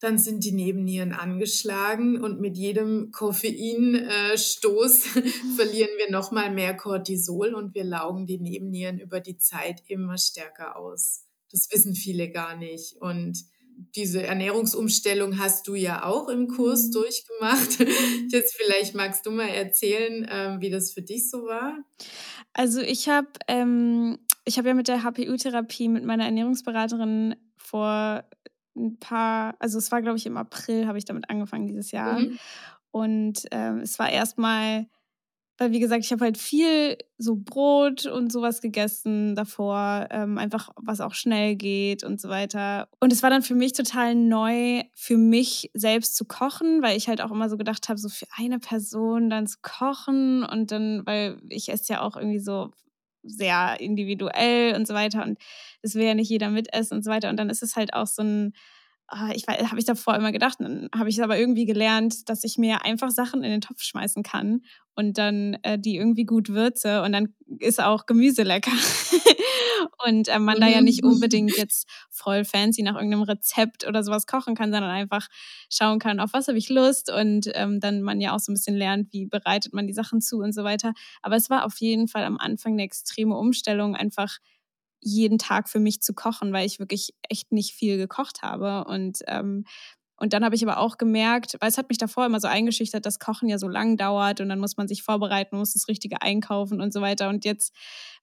dann sind die Nebennieren angeschlagen und mit jedem Koffeinstoß verlieren wir nochmal mehr Cortisol und wir laugen die Nebennieren über die Zeit immer stärker aus. Das wissen viele gar nicht. Und diese Ernährungsumstellung hast du ja auch im Kurs mhm. durchgemacht. Jetzt vielleicht magst du mal erzählen, ähm, wie das für dich so war. Also ich habe ähm, ich habe ja mit der HPU-Therapie mit meiner Ernährungsberaterin vor ein paar, also es war glaube ich im April, habe ich damit angefangen dieses Jahr. Mhm. Und ähm, es war erstmal, weil wie gesagt, ich habe halt viel so Brot und sowas gegessen davor, ähm, einfach was auch schnell geht und so weiter. Und es war dann für mich total neu, für mich selbst zu kochen, weil ich halt auch immer so gedacht habe, so für eine Person dann zu kochen und dann, weil ich esse ja auch irgendwie so sehr individuell und so weiter und das will ja nicht jeder mitessen und so weiter und dann ist es halt auch so ein ich habe ich davor immer gedacht, dann habe ich aber irgendwie gelernt, dass ich mir einfach Sachen in den Topf schmeißen kann und dann äh, die irgendwie gut würze und dann ist auch Gemüse lecker. und äh, man da ja nicht mhm. unbedingt jetzt voll fancy nach irgendeinem Rezept oder sowas kochen kann, sondern einfach schauen kann, auf was habe ich Lust und ähm, dann man ja auch so ein bisschen lernt, wie bereitet man die Sachen zu und so weiter. Aber es war auf jeden Fall am Anfang eine extreme Umstellung, einfach jeden Tag für mich zu kochen, weil ich wirklich echt nicht viel gekocht habe. Und, ähm, und dann habe ich aber auch gemerkt, weil es hat mich davor immer so eingeschüchtert, dass Kochen ja so lang dauert und dann muss man sich vorbereiten, muss das Richtige einkaufen und so weiter. Und jetzt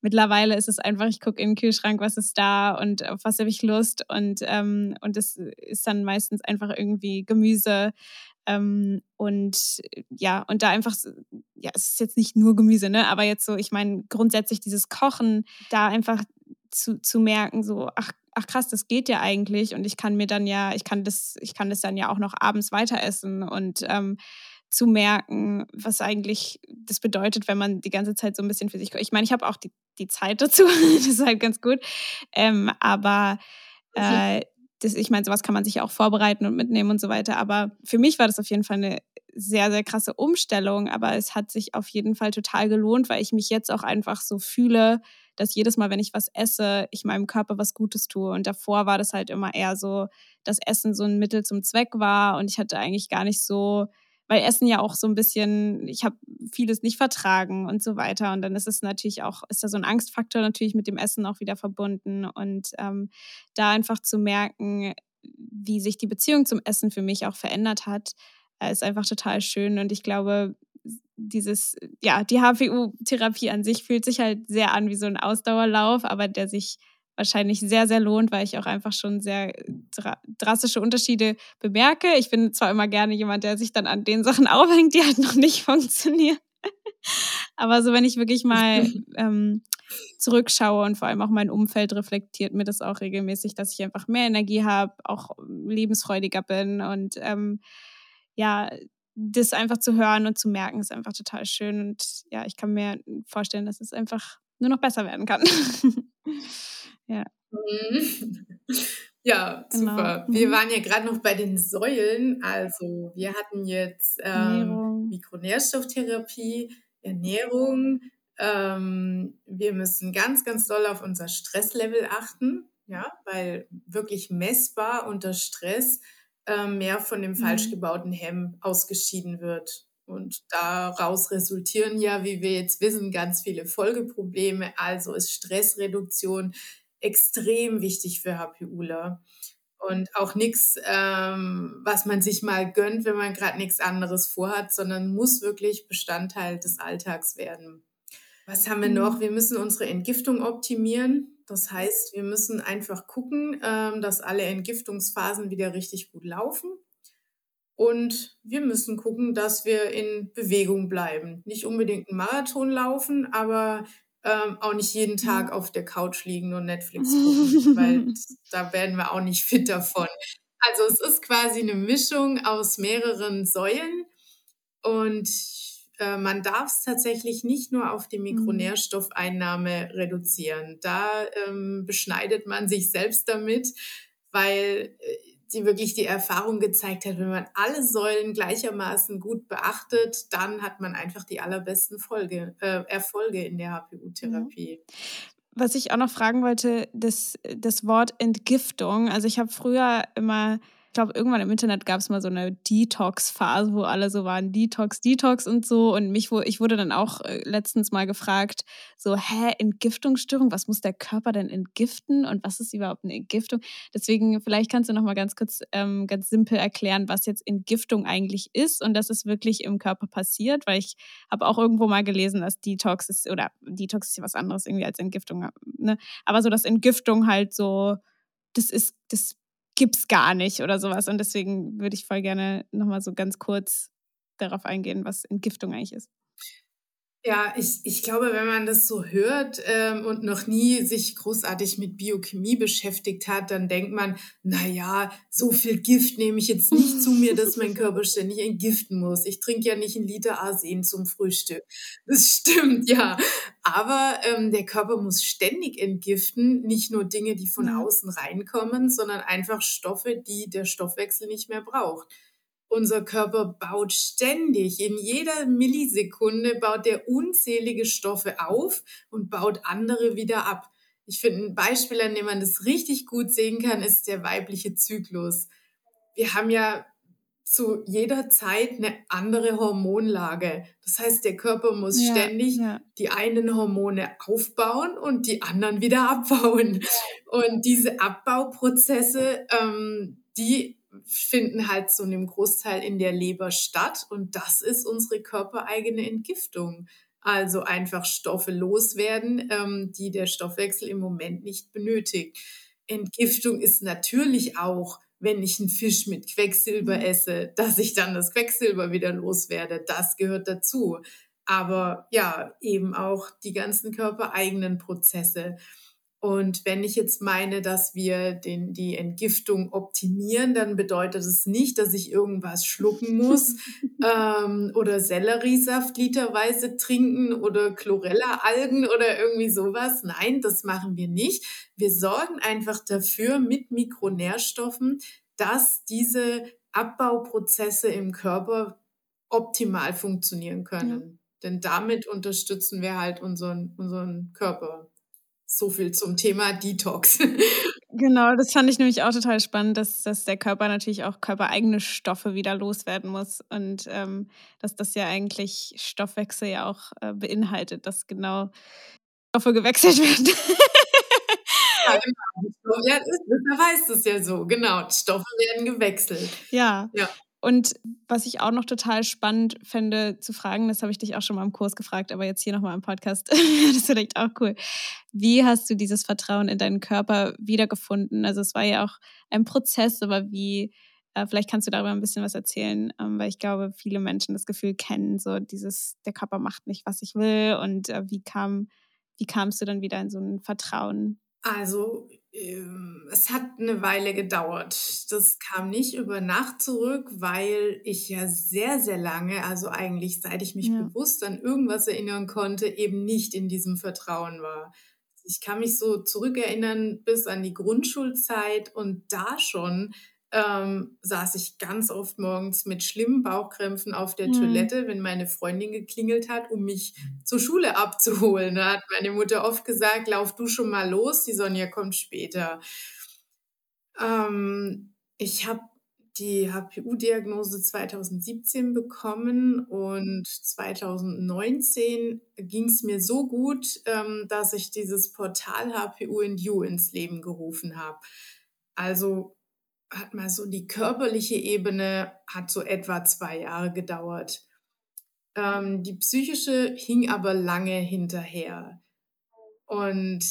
mittlerweile ist es einfach, ich gucke in den Kühlschrank, was ist da und auf was habe ich Lust. Und, ähm, und das ist dann meistens einfach irgendwie Gemüse, ähm, und ja, und da einfach, ja, es ist jetzt nicht nur Gemüse, ne? Aber jetzt so, ich meine, grundsätzlich dieses Kochen, da einfach zu, zu merken, so, ach, ach krass, das geht ja eigentlich und ich kann mir dann ja, ich kann das, ich kann das dann ja auch noch abends weiter essen und ähm, zu merken, was eigentlich das bedeutet, wenn man die ganze Zeit so ein bisschen für sich. Ich meine, ich habe auch die, die Zeit dazu, das ist halt ganz gut. Ähm, aber äh, das, ich meine, sowas kann man sich auch vorbereiten und mitnehmen und so weiter. Aber für mich war das auf jeden Fall eine sehr, sehr krasse Umstellung. Aber es hat sich auf jeden Fall total gelohnt, weil ich mich jetzt auch einfach so fühle, dass jedes Mal, wenn ich was esse, ich meinem Körper was Gutes tue. Und davor war das halt immer eher so, dass Essen so ein Mittel zum Zweck war und ich hatte eigentlich gar nicht so, weil Essen ja auch so ein bisschen, ich habe vieles nicht vertragen und so weiter. Und dann ist es natürlich auch, ist da so ein Angstfaktor natürlich mit dem Essen auch wieder verbunden. Und ähm, da einfach zu merken, wie sich die Beziehung zum Essen für mich auch verändert hat, äh, ist einfach total schön. Und ich glaube, dieses, ja, die HPU-Therapie an sich fühlt sich halt sehr an wie so ein Ausdauerlauf, aber der sich wahrscheinlich sehr, sehr lohnt, weil ich auch einfach schon sehr dra drastische Unterschiede bemerke. Ich bin zwar immer gerne jemand, der sich dann an den Sachen aufhängt, die halt noch nicht funktionieren. aber so, wenn ich wirklich mal ähm, zurückschaue und vor allem auch mein Umfeld reflektiert mir das auch regelmäßig, dass ich einfach mehr Energie habe, auch lebensfreudiger bin und ähm, ja, das einfach zu hören und zu merken, ist einfach total schön. Und ja, ich kann mir vorstellen, dass es einfach nur noch besser werden kann. ja. Ja, genau. super. Wir mhm. waren ja gerade noch bei den Säulen. Also wir hatten jetzt ähm, Mikronährstofftherapie, Ernährung. Ähm, wir müssen ganz, ganz doll auf unser Stresslevel achten, ja, weil wirklich messbar unter Stress äh, mehr von dem falsch mhm. gebauten Hemm ausgeschieden wird. Und daraus resultieren ja, wie wir jetzt wissen, ganz viele Folgeprobleme. Also ist Stressreduktion extrem wichtig für HPUler. Und auch nichts, ähm, was man sich mal gönnt, wenn man gerade nichts anderes vorhat, sondern muss wirklich Bestandteil des Alltags werden. Was haben wir noch? Mhm. Wir müssen unsere Entgiftung optimieren. Das heißt, wir müssen einfach gucken, ähm, dass alle Entgiftungsphasen wieder richtig gut laufen. Und wir müssen gucken, dass wir in Bewegung bleiben. Nicht unbedingt einen Marathon laufen, aber ähm, auch nicht jeden Tag auf der Couch liegen und Netflix gucken, weil da werden wir auch nicht fit davon. Also es ist quasi eine Mischung aus mehreren Säulen und äh, man darf es tatsächlich nicht nur auf die mhm. Mikronährstoffeinnahme reduzieren. Da ähm, beschneidet man sich selbst damit, weil äh, die wirklich die Erfahrung gezeigt hat, wenn man alle Säulen gleichermaßen gut beachtet, dann hat man einfach die allerbesten Folge, äh, Erfolge in der HPU-Therapie. Mhm. Was ich auch noch fragen wollte, das, das Wort Entgiftung. Also ich habe früher immer ich glaube, irgendwann im Internet gab es mal so eine Detox-Phase, wo alle so waren, Detox, Detox und so. Und mich, wo, ich wurde dann auch äh, letztens mal gefragt, so, hä, Entgiftungsstörung, was muss der Körper denn entgiften und was ist überhaupt eine Entgiftung? Deswegen, vielleicht kannst du noch mal ganz kurz, ähm, ganz simpel erklären, was jetzt Entgiftung eigentlich ist und dass es wirklich im Körper passiert, weil ich habe auch irgendwo mal gelesen, dass Detox ist, oder Detox ist ja was anderes irgendwie als Entgiftung, ne? Aber so, dass Entgiftung halt so, das ist, das gibt's gar nicht oder sowas. Und deswegen würde ich voll gerne nochmal so ganz kurz darauf eingehen, was Entgiftung eigentlich ist. Ja, ich, ich glaube, wenn man das so hört ähm, und noch nie sich großartig mit Biochemie beschäftigt hat, dann denkt man, na ja, so viel Gift nehme ich jetzt nicht zu mir, dass mein Körper ständig entgiften muss. Ich trinke ja nicht einen Liter Arsen zum Frühstück. Das stimmt, ja. Aber ähm, der Körper muss ständig entgiften, nicht nur Dinge, die von außen reinkommen, sondern einfach Stoffe, die der Stoffwechsel nicht mehr braucht. Unser Körper baut ständig, in jeder Millisekunde baut der unzählige Stoffe auf und baut andere wieder ab. Ich finde, ein Beispiel, an dem man das richtig gut sehen kann, ist der weibliche Zyklus. Wir haben ja zu jeder Zeit eine andere Hormonlage. Das heißt, der Körper muss ja, ständig ja. die einen Hormone aufbauen und die anderen wieder abbauen. Und diese Abbauprozesse, ähm, die finden halt so einem Großteil in der Leber statt und das ist unsere körpereigene Entgiftung. Also einfach Stoffe loswerden, ähm, die der Stoffwechsel im Moment nicht benötigt. Entgiftung ist natürlich auch, wenn ich einen Fisch mit Quecksilber mhm. esse, dass ich dann das Quecksilber wieder loswerde. Das gehört dazu. Aber ja, eben auch die ganzen körpereigenen Prozesse. Und wenn ich jetzt meine, dass wir den, die Entgiftung optimieren, dann bedeutet es nicht, dass ich irgendwas schlucken muss ähm, oder Selleriesaft literweise trinken oder Chlorella-Algen oder irgendwie sowas. Nein, das machen wir nicht. Wir sorgen einfach dafür mit Mikronährstoffen, dass diese Abbauprozesse im Körper optimal funktionieren können. Ja. Denn damit unterstützen wir halt unseren, unseren Körper. So viel zum Thema Detox. Genau, das fand ich nämlich auch total spannend, dass, dass der Körper natürlich auch körpereigene Stoffe wieder loswerden muss und ähm, dass das ja eigentlich Stoffwechsel ja auch äh, beinhaltet, dass genau Stoffe gewechselt werden. ja, genau. Ja, da weißt du es ja so. Genau, Stoffe werden gewechselt. Ja. ja. Und was ich auch noch total spannend fände zu fragen, das habe ich dich auch schon mal im Kurs gefragt, aber jetzt hier nochmal im Podcast, das ist vielleicht auch cool. Wie hast du dieses Vertrauen in deinen Körper wiedergefunden? Also es war ja auch ein Prozess, aber wie, äh, vielleicht kannst du darüber ein bisschen was erzählen, ähm, weil ich glaube, viele Menschen das Gefühl kennen, so dieses, der Körper macht nicht, was ich will. Und äh, wie kam, wie kamst du dann wieder in so ein Vertrauen? Also es hat eine Weile gedauert. Das kam nicht über Nacht zurück, weil ich ja sehr, sehr lange, also eigentlich seit ich mich ja. bewusst an irgendwas erinnern konnte, eben nicht in diesem Vertrauen war. Ich kann mich so zurückerinnern bis an die Grundschulzeit und da schon ähm, saß ich ganz oft morgens mit schlimmen Bauchkrämpfen auf der mhm. Toilette, wenn meine Freundin geklingelt hat, um mich zur Schule abzuholen. Da hat meine Mutter oft gesagt, lauf du schon mal los, die Sonja kommt später. Ähm, ich habe die HPU-Diagnose 2017 bekommen und 2019 ging es mir so gut, ähm, dass ich dieses Portal HPU in You ins Leben gerufen habe. Also hat mal so die körperliche Ebene, hat so etwa zwei Jahre gedauert. Ähm, die psychische hing aber lange hinterher. Und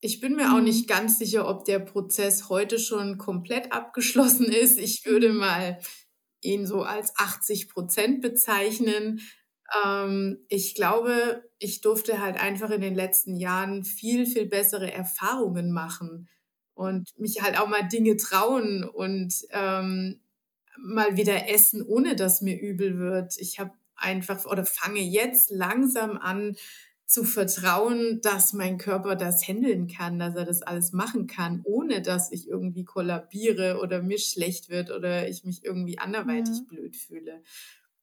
ich bin mir auch mhm. nicht ganz sicher, ob der Prozess heute schon komplett abgeschlossen ist. Ich würde mhm. mal ihn so als 80 Prozent bezeichnen. Ähm, ich glaube, ich durfte halt einfach in den letzten Jahren viel, viel bessere Erfahrungen machen und mich halt auch mal Dinge trauen und ähm, mal wieder essen, ohne dass mir übel wird. Ich habe einfach oder fange jetzt langsam an zu vertrauen, dass mein Körper das handeln kann, dass er das alles machen kann, ohne dass ich irgendwie kollabiere oder mir schlecht wird oder ich mich irgendwie anderweitig ja. blöd fühle.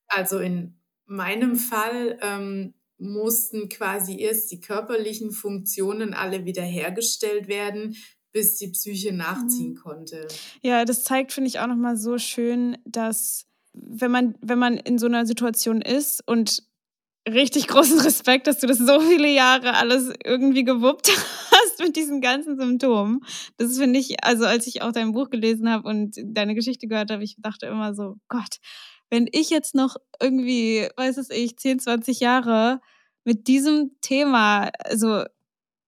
Also in meinem Fall ähm, mussten quasi erst die körperlichen Funktionen alle wiederhergestellt werden, bis die Psyche nachziehen mhm. konnte. Ja, das zeigt, finde ich, auch nochmal so schön, dass wenn man, wenn man in so einer Situation ist und richtig großen Respekt, dass du das so viele Jahre alles irgendwie gewuppt hast mit diesen ganzen Symptomen. Das finde ich, also als ich auch dein Buch gelesen habe und deine Geschichte gehört habe, ich dachte immer so, Gott, wenn ich jetzt noch irgendwie, weiß es ich, 10, 20 Jahre mit diesem Thema, also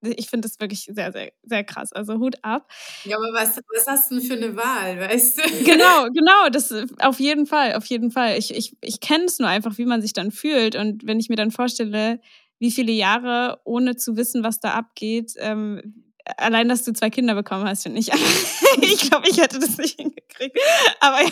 ich finde das wirklich sehr, sehr, sehr krass. Also Hut ab. Ja, aber was, was hast du denn für eine Wahl, weißt du? Genau, genau, das auf jeden Fall, auf jeden Fall. Ich, ich, ich kenne es nur einfach, wie man sich dann fühlt. Und wenn ich mir dann vorstelle, wie viele Jahre, ohne zu wissen, was da abgeht, ähm, allein, dass du zwei Kinder bekommen hast, finde ich. ich glaube, ich hätte das nicht hingekriegt. Aber, ja.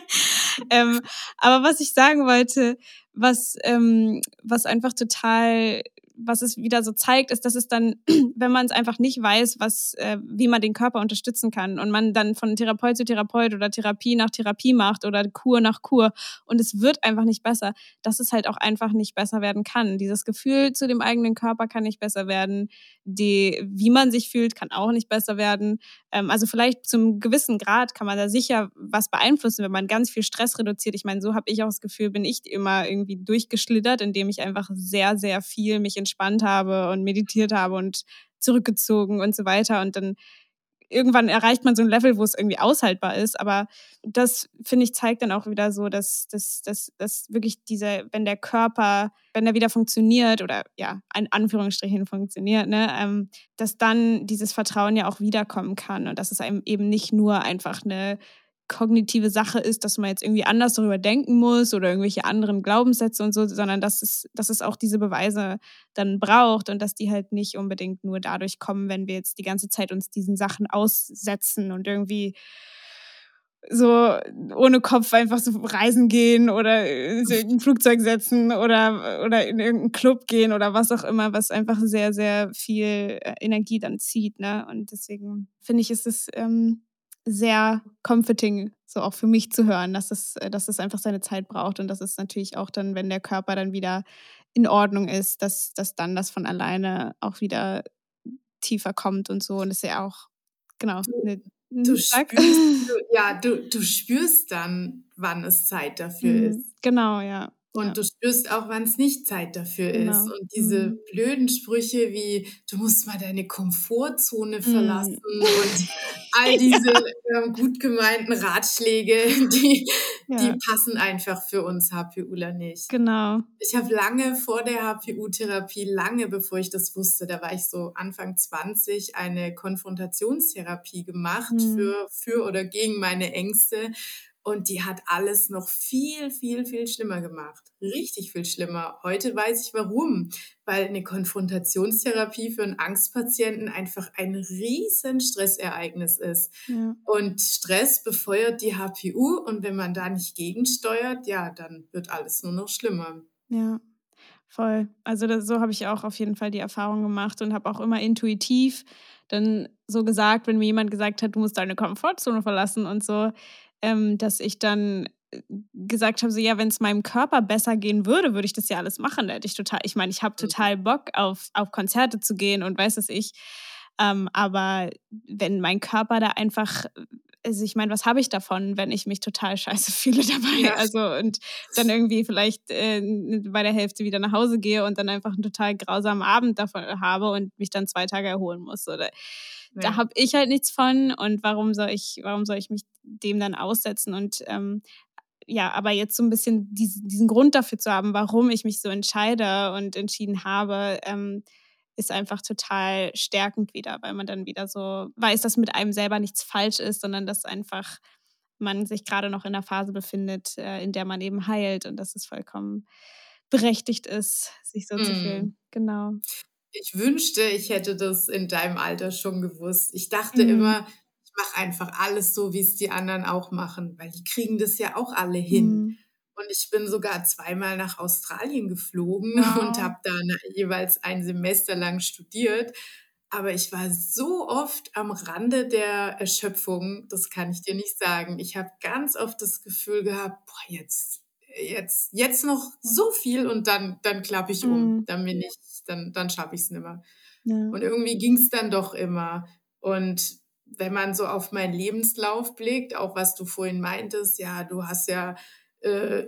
ähm, aber was ich sagen wollte, was, ähm, was einfach total was es wieder so zeigt, ist, dass es dann, wenn man es einfach nicht weiß, was, äh, wie man den Körper unterstützen kann und man dann von Therapeut zu Therapeut oder Therapie nach Therapie macht oder Kur nach Kur und es wird einfach nicht besser, dass es halt auch einfach nicht besser werden kann. Dieses Gefühl zu dem eigenen Körper kann nicht besser werden, die, wie man sich fühlt, kann auch nicht besser werden. Ähm, also vielleicht zum gewissen Grad kann man da sicher was beeinflussen, wenn man ganz viel Stress reduziert. Ich meine, so habe ich auch das Gefühl, bin ich immer irgendwie durchgeschlittert, indem ich einfach sehr, sehr viel mich entspannt habe und meditiert habe und zurückgezogen und so weiter. Und dann irgendwann erreicht man so ein Level, wo es irgendwie aushaltbar ist. Aber das, finde ich, zeigt dann auch wieder so, dass, dass, dass, dass wirklich diese, wenn der Körper, wenn er wieder funktioniert oder ja, in Anführungsstrichen funktioniert, ne, ähm, dass dann dieses Vertrauen ja auch wiederkommen kann und dass es einem eben nicht nur einfach eine kognitive Sache ist, dass man jetzt irgendwie anders darüber denken muss oder irgendwelche anderen Glaubenssätze und so, sondern dass es, dass es auch diese Beweise dann braucht und dass die halt nicht unbedingt nur dadurch kommen, wenn wir jetzt die ganze Zeit uns diesen Sachen aussetzen und irgendwie so ohne Kopf einfach so reisen gehen oder in ein Flugzeug setzen oder, oder in irgendeinen Club gehen oder was auch immer, was einfach sehr, sehr viel äh, Energie dann zieht. Ne? Und deswegen finde ich, ist es ähm, sehr comforting, so auch für mich zu hören, dass es, äh, dass es einfach seine Zeit braucht und dass es natürlich auch dann, wenn der Körper dann wieder in Ordnung ist, dass, dass dann das von alleine auch wieder tiefer kommt und so. Und das ist ja auch, genau. Ne, du spürst, du, ja, du, du spürst dann, wann es Zeit dafür mhm, ist. Genau, ja. Und ja. du spürst auch, wann es nicht Zeit dafür genau. ist. Und diese mhm. blöden Sprüche wie, du musst mal deine Komfortzone verlassen mhm. und all diese ja. äh, gut gemeinten Ratschläge, die, ja. die passen einfach für uns HPUler nicht. Genau. Ich habe lange vor der HPU-Therapie, lange bevor ich das wusste, da war ich so Anfang 20, eine Konfrontationstherapie gemacht mhm. für, für oder gegen meine Ängste und die hat alles noch viel, viel, viel schlimmer gemacht. Richtig viel schlimmer. Heute weiß ich warum. Weil eine Konfrontationstherapie für einen Angstpatienten einfach ein riesen Stressereignis ist. Ja. Und Stress befeuert die HPU und wenn man da nicht gegensteuert, ja, dann wird alles nur noch schlimmer. Ja. Voll. Also das, so habe ich auch auf jeden Fall die Erfahrung gemacht und habe auch immer intuitiv dann so gesagt, wenn mir jemand gesagt hat, du musst deine Komfortzone verlassen und so, ähm, dass ich dann äh, gesagt habe, so ja, wenn es meinem Körper besser gehen würde, würde ich das ja alles machen. Da hätte ich total, ich meine, ich habe mhm. total Bock auf, auf Konzerte zu gehen und weiß es ich. Ähm, aber wenn mein Körper da einfach, also ich meine, was habe ich davon, wenn ich mich total scheiße fühle dabei? Ja. Also und dann irgendwie vielleicht äh, bei der Hälfte wieder nach Hause gehe und dann einfach einen total grausamen Abend davon habe und mich dann zwei Tage erholen muss. Oder da habe ich halt nichts von und warum soll ich, warum soll ich mich dem dann aussetzen? Und ähm, ja, aber jetzt so ein bisschen diesen, diesen Grund dafür zu haben, warum ich mich so entscheide und entschieden habe, ähm, ist einfach total stärkend wieder, weil man dann wieder so weiß, dass mit einem selber nichts falsch ist, sondern dass einfach man sich gerade noch in einer Phase befindet, äh, in der man eben heilt und dass es vollkommen berechtigt ist, sich so mm. zu fühlen. Genau. Ich wünschte, ich hätte das in deinem Alter schon gewusst. Ich dachte mhm. immer, ich mache einfach alles so, wie es die anderen auch machen, weil die kriegen das ja auch alle hin. Mhm. Und ich bin sogar zweimal nach Australien geflogen wow. und habe da jeweils ein Semester lang studiert. Aber ich war so oft am Rande der Erschöpfung, das kann ich dir nicht sagen. Ich habe ganz oft das Gefühl gehabt, boah, jetzt, jetzt, jetzt noch so viel und dann, dann klappe ich um. Mhm. Dann bin ich dann, dann schaffe ich es nicht mehr. Ja. Und irgendwie ging es dann doch immer. Und wenn man so auf meinen Lebenslauf blickt, auch was du vorhin meintest, ja, du hast ja, äh,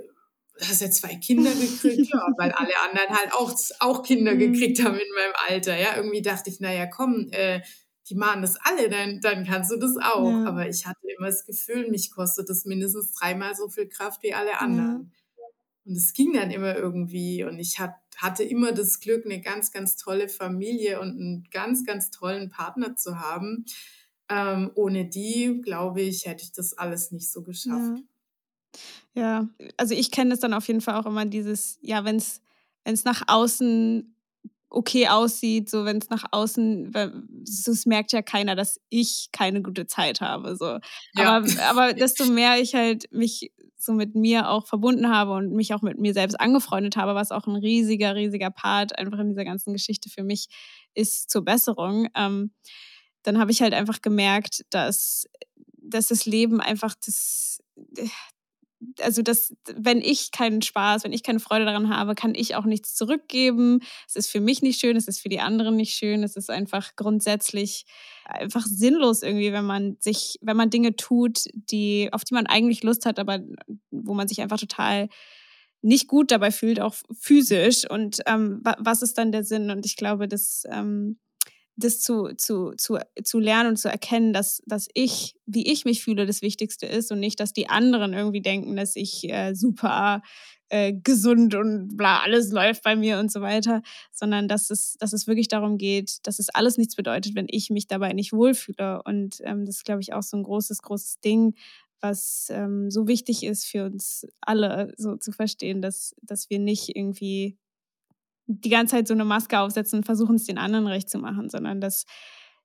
hast ja zwei Kinder gekriegt, ja, weil alle anderen halt auch, auch Kinder mhm. gekriegt haben in meinem Alter. Ja, irgendwie dachte ich, naja, komm, äh, die machen das alle, dann, dann kannst du das auch. Ja. Aber ich hatte immer das Gefühl, mich kostet das mindestens dreimal so viel Kraft wie alle anderen. Ja. Und es ging dann immer irgendwie. Und ich hat, hatte immer das Glück, eine ganz, ganz tolle Familie und einen ganz, ganz tollen Partner zu haben. Ähm, ohne die, glaube ich, hätte ich das alles nicht so geschafft. Ja, ja. also ich kenne das dann auf jeden Fall auch immer dieses, ja, wenn es nach außen okay aussieht, so wenn es nach außen, das merkt ja keiner, dass ich keine gute Zeit habe. So. Ja. Aber, aber desto mehr ich halt mich so mit mir auch verbunden habe und mich auch mit mir selbst angefreundet habe, was auch ein riesiger, riesiger Part einfach in dieser ganzen Geschichte für mich ist zur Besserung, ähm, dann habe ich halt einfach gemerkt, dass, dass das Leben einfach das, also das, wenn ich keinen Spaß, wenn ich keine Freude daran habe, kann ich auch nichts zurückgeben. Es ist für mich nicht schön, es ist für die anderen nicht schön. Es ist einfach grundsätzlich einfach sinnlos irgendwie, wenn man sich, wenn man Dinge tut, die, auf die man eigentlich Lust hat, aber wo man sich einfach total nicht gut dabei fühlt, auch physisch. Und ähm, was ist dann der Sinn? Und ich glaube, dass ähm, das zu, zu, zu, zu lernen und zu erkennen, dass, dass ich, wie ich mich fühle, das Wichtigste ist und nicht, dass die anderen irgendwie denken, dass ich äh, super äh, gesund und bla, alles läuft bei mir und so weiter, sondern dass es, dass es wirklich darum geht, dass es alles nichts bedeutet, wenn ich mich dabei nicht wohlfühle. Und ähm, das ist, glaube ich, auch so ein großes, großes Ding, was ähm, so wichtig ist für uns alle, so zu verstehen, dass, dass wir nicht irgendwie die ganze Zeit so eine Maske aufsetzen und versuchen es den anderen recht zu machen, sondern dass,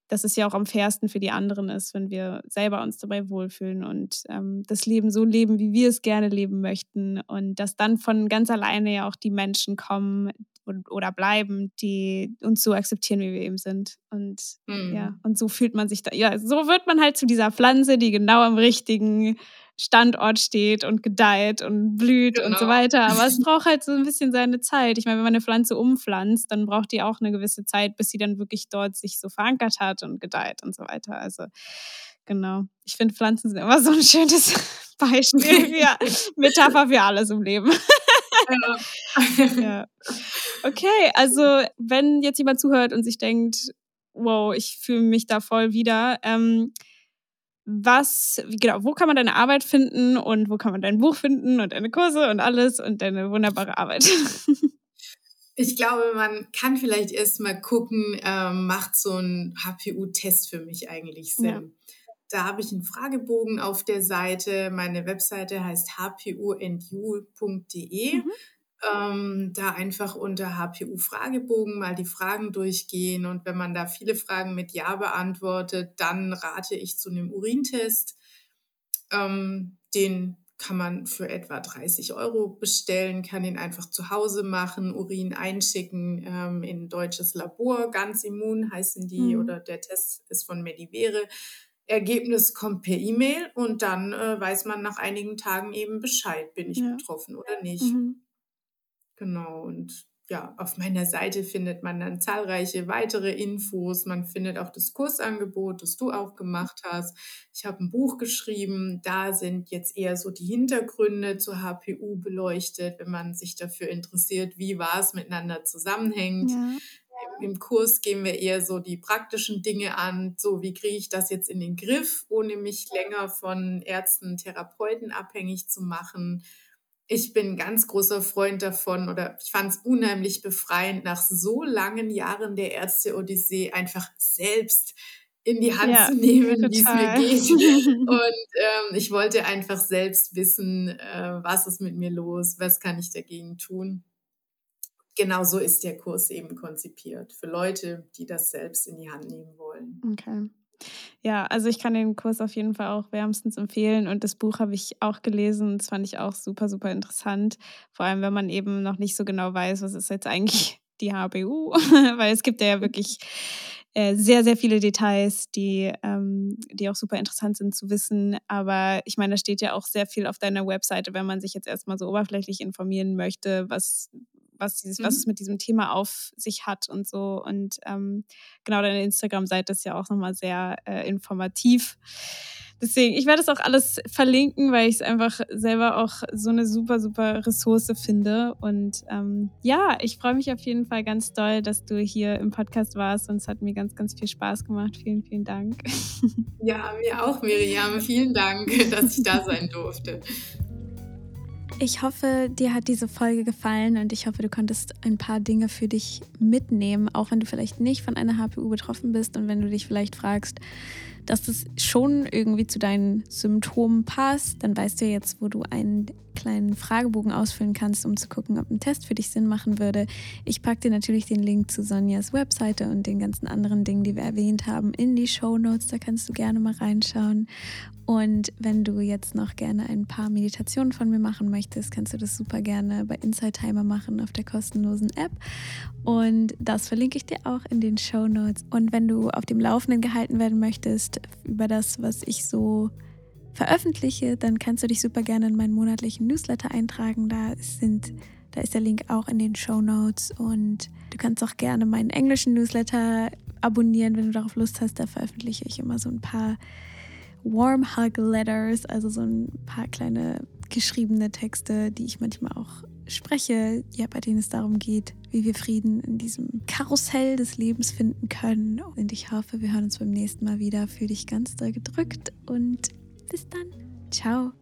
dass es ja auch am fairsten für die anderen ist, wenn wir selber uns dabei wohlfühlen und ähm, das Leben so leben, wie wir es gerne leben möchten und dass dann von ganz alleine ja auch die Menschen kommen und, oder bleiben, die uns so akzeptieren, wie wir eben sind. Und mhm. ja, und so fühlt man sich da, ja, so wird man halt zu dieser Pflanze, die genau am richtigen Standort steht und gedeiht und blüht genau. und so genau. weiter. Aber es braucht halt so ein bisschen seine Zeit. Ich meine, wenn man eine Pflanze umpflanzt, dann braucht die auch eine gewisse Zeit, bis sie dann wirklich dort sich so verankert hat und gedeiht und so weiter. Also genau. Ich finde, Pflanzen sind immer so ein schönes Beispiel, ja, Metapher für alles im Leben. Ja. Okay, also wenn jetzt jemand zuhört und sich denkt, wow, ich fühle mich da voll wieder, ähm, was, genau, wo kann man deine Arbeit finden und wo kann man dein Buch finden und deine Kurse und alles und deine wunderbare Arbeit? Ich glaube, man kann vielleicht erst mal gucken, ähm, macht so ein HPU-Test für mich eigentlich Sinn? Ja. Da habe ich einen Fragebogen auf der Seite. Meine Webseite heißt hpundu.de. Mhm ähm, da einfach unter HPU-Fragebogen mal die Fragen durchgehen. Und wenn man da viele Fragen mit Ja beantwortet, dann rate ich zu einem Urintest. Ähm, den kann man für etwa 30 Euro bestellen, kann ihn einfach zu Hause machen, Urin einschicken ähm, in ein deutsches Labor, ganz immun heißen die, mhm. oder der Test ist von Medivere. Ergebnis kommt per E-Mail und dann äh, weiß man nach einigen Tagen eben Bescheid, bin ich ja. betroffen oder nicht. Mhm. Genau, und ja, auf meiner Seite findet man dann zahlreiche weitere Infos. Man findet auch das Kursangebot, das du auch gemacht hast. Ich habe ein Buch geschrieben. Da sind jetzt eher so die Hintergründe zur HPU beleuchtet, wenn man sich dafür interessiert, wie was miteinander zusammenhängt. Ja. Im Kurs gehen wir eher so die praktischen Dinge an. So, wie kriege ich das jetzt in den Griff, ohne mich länger von Ärzten, Therapeuten abhängig zu machen? Ich bin ein ganz großer Freund davon oder ich fand es unheimlich befreiend, nach so langen Jahren der Ärzte-Odyssee einfach selbst in die Hand ja, zu nehmen, wie es mir geht. Und ähm, ich wollte einfach selbst wissen, äh, was ist mit mir los, was kann ich dagegen tun. Genauso ist der Kurs eben konzipiert für Leute, die das selbst in die Hand nehmen wollen. Okay. Ja, also ich kann den Kurs auf jeden Fall auch wärmstens empfehlen und das Buch habe ich auch gelesen. Das fand ich auch super, super interessant. Vor allem, wenn man eben noch nicht so genau weiß, was ist jetzt eigentlich die HBU, weil es gibt ja wirklich äh, sehr, sehr viele Details, die, ähm, die auch super interessant sind zu wissen. Aber ich meine, da steht ja auch sehr viel auf deiner Webseite, wenn man sich jetzt erstmal so oberflächlich informieren möchte, was was, dieses, mhm. was es mit diesem Thema auf sich hat und so. Und ähm, genau, deine Instagram-Seite ist ja auch nochmal sehr äh, informativ. Deswegen, ich werde das auch alles verlinken, weil ich es einfach selber auch so eine super, super Ressource finde. Und ähm, ja, ich freue mich auf jeden Fall ganz doll, dass du hier im Podcast warst und es hat mir ganz, ganz viel Spaß gemacht. Vielen, vielen Dank. Ja, mir auch, Miriam. Vielen Dank, dass ich da sein durfte. Ich hoffe, dir hat diese Folge gefallen und ich hoffe, du konntest ein paar Dinge für dich mitnehmen, auch wenn du vielleicht nicht von einer HPU betroffen bist und wenn du dich vielleicht fragst, dass das schon irgendwie zu deinen Symptomen passt, dann weißt du jetzt, wo du einen kleinen Fragebogen ausfüllen kannst, um zu gucken, ob ein Test für dich Sinn machen würde. Ich packe dir natürlich den Link zu Sonjas Webseite und den ganzen anderen Dingen, die wir erwähnt haben, in die Show Notes. Da kannst du gerne mal reinschauen. Und wenn du jetzt noch gerne ein paar Meditationen von mir machen möchtest, kannst du das super gerne bei Inside Timer machen auf der kostenlosen App. Und das verlinke ich dir auch in den Show Notes. Und wenn du auf dem Laufenden gehalten werden möchtest über das, was ich so veröffentliche, dann kannst du dich super gerne in meinen monatlichen Newsletter eintragen. Da sind da ist der Link auch in den Show Notes und du kannst auch gerne meinen englischen Newsletter abonnieren, wenn du darauf Lust hast. Da veröffentliche ich immer so ein paar Warm Hug Letters, also so ein paar kleine geschriebene Texte, die ich manchmal auch spreche, ja, bei denen es darum geht, wie wir Frieden in diesem Karussell des Lebens finden können. Und ich hoffe, wir hören uns beim nächsten Mal wieder. Für dich ganz doll gedrückt und bis dann. Ciao.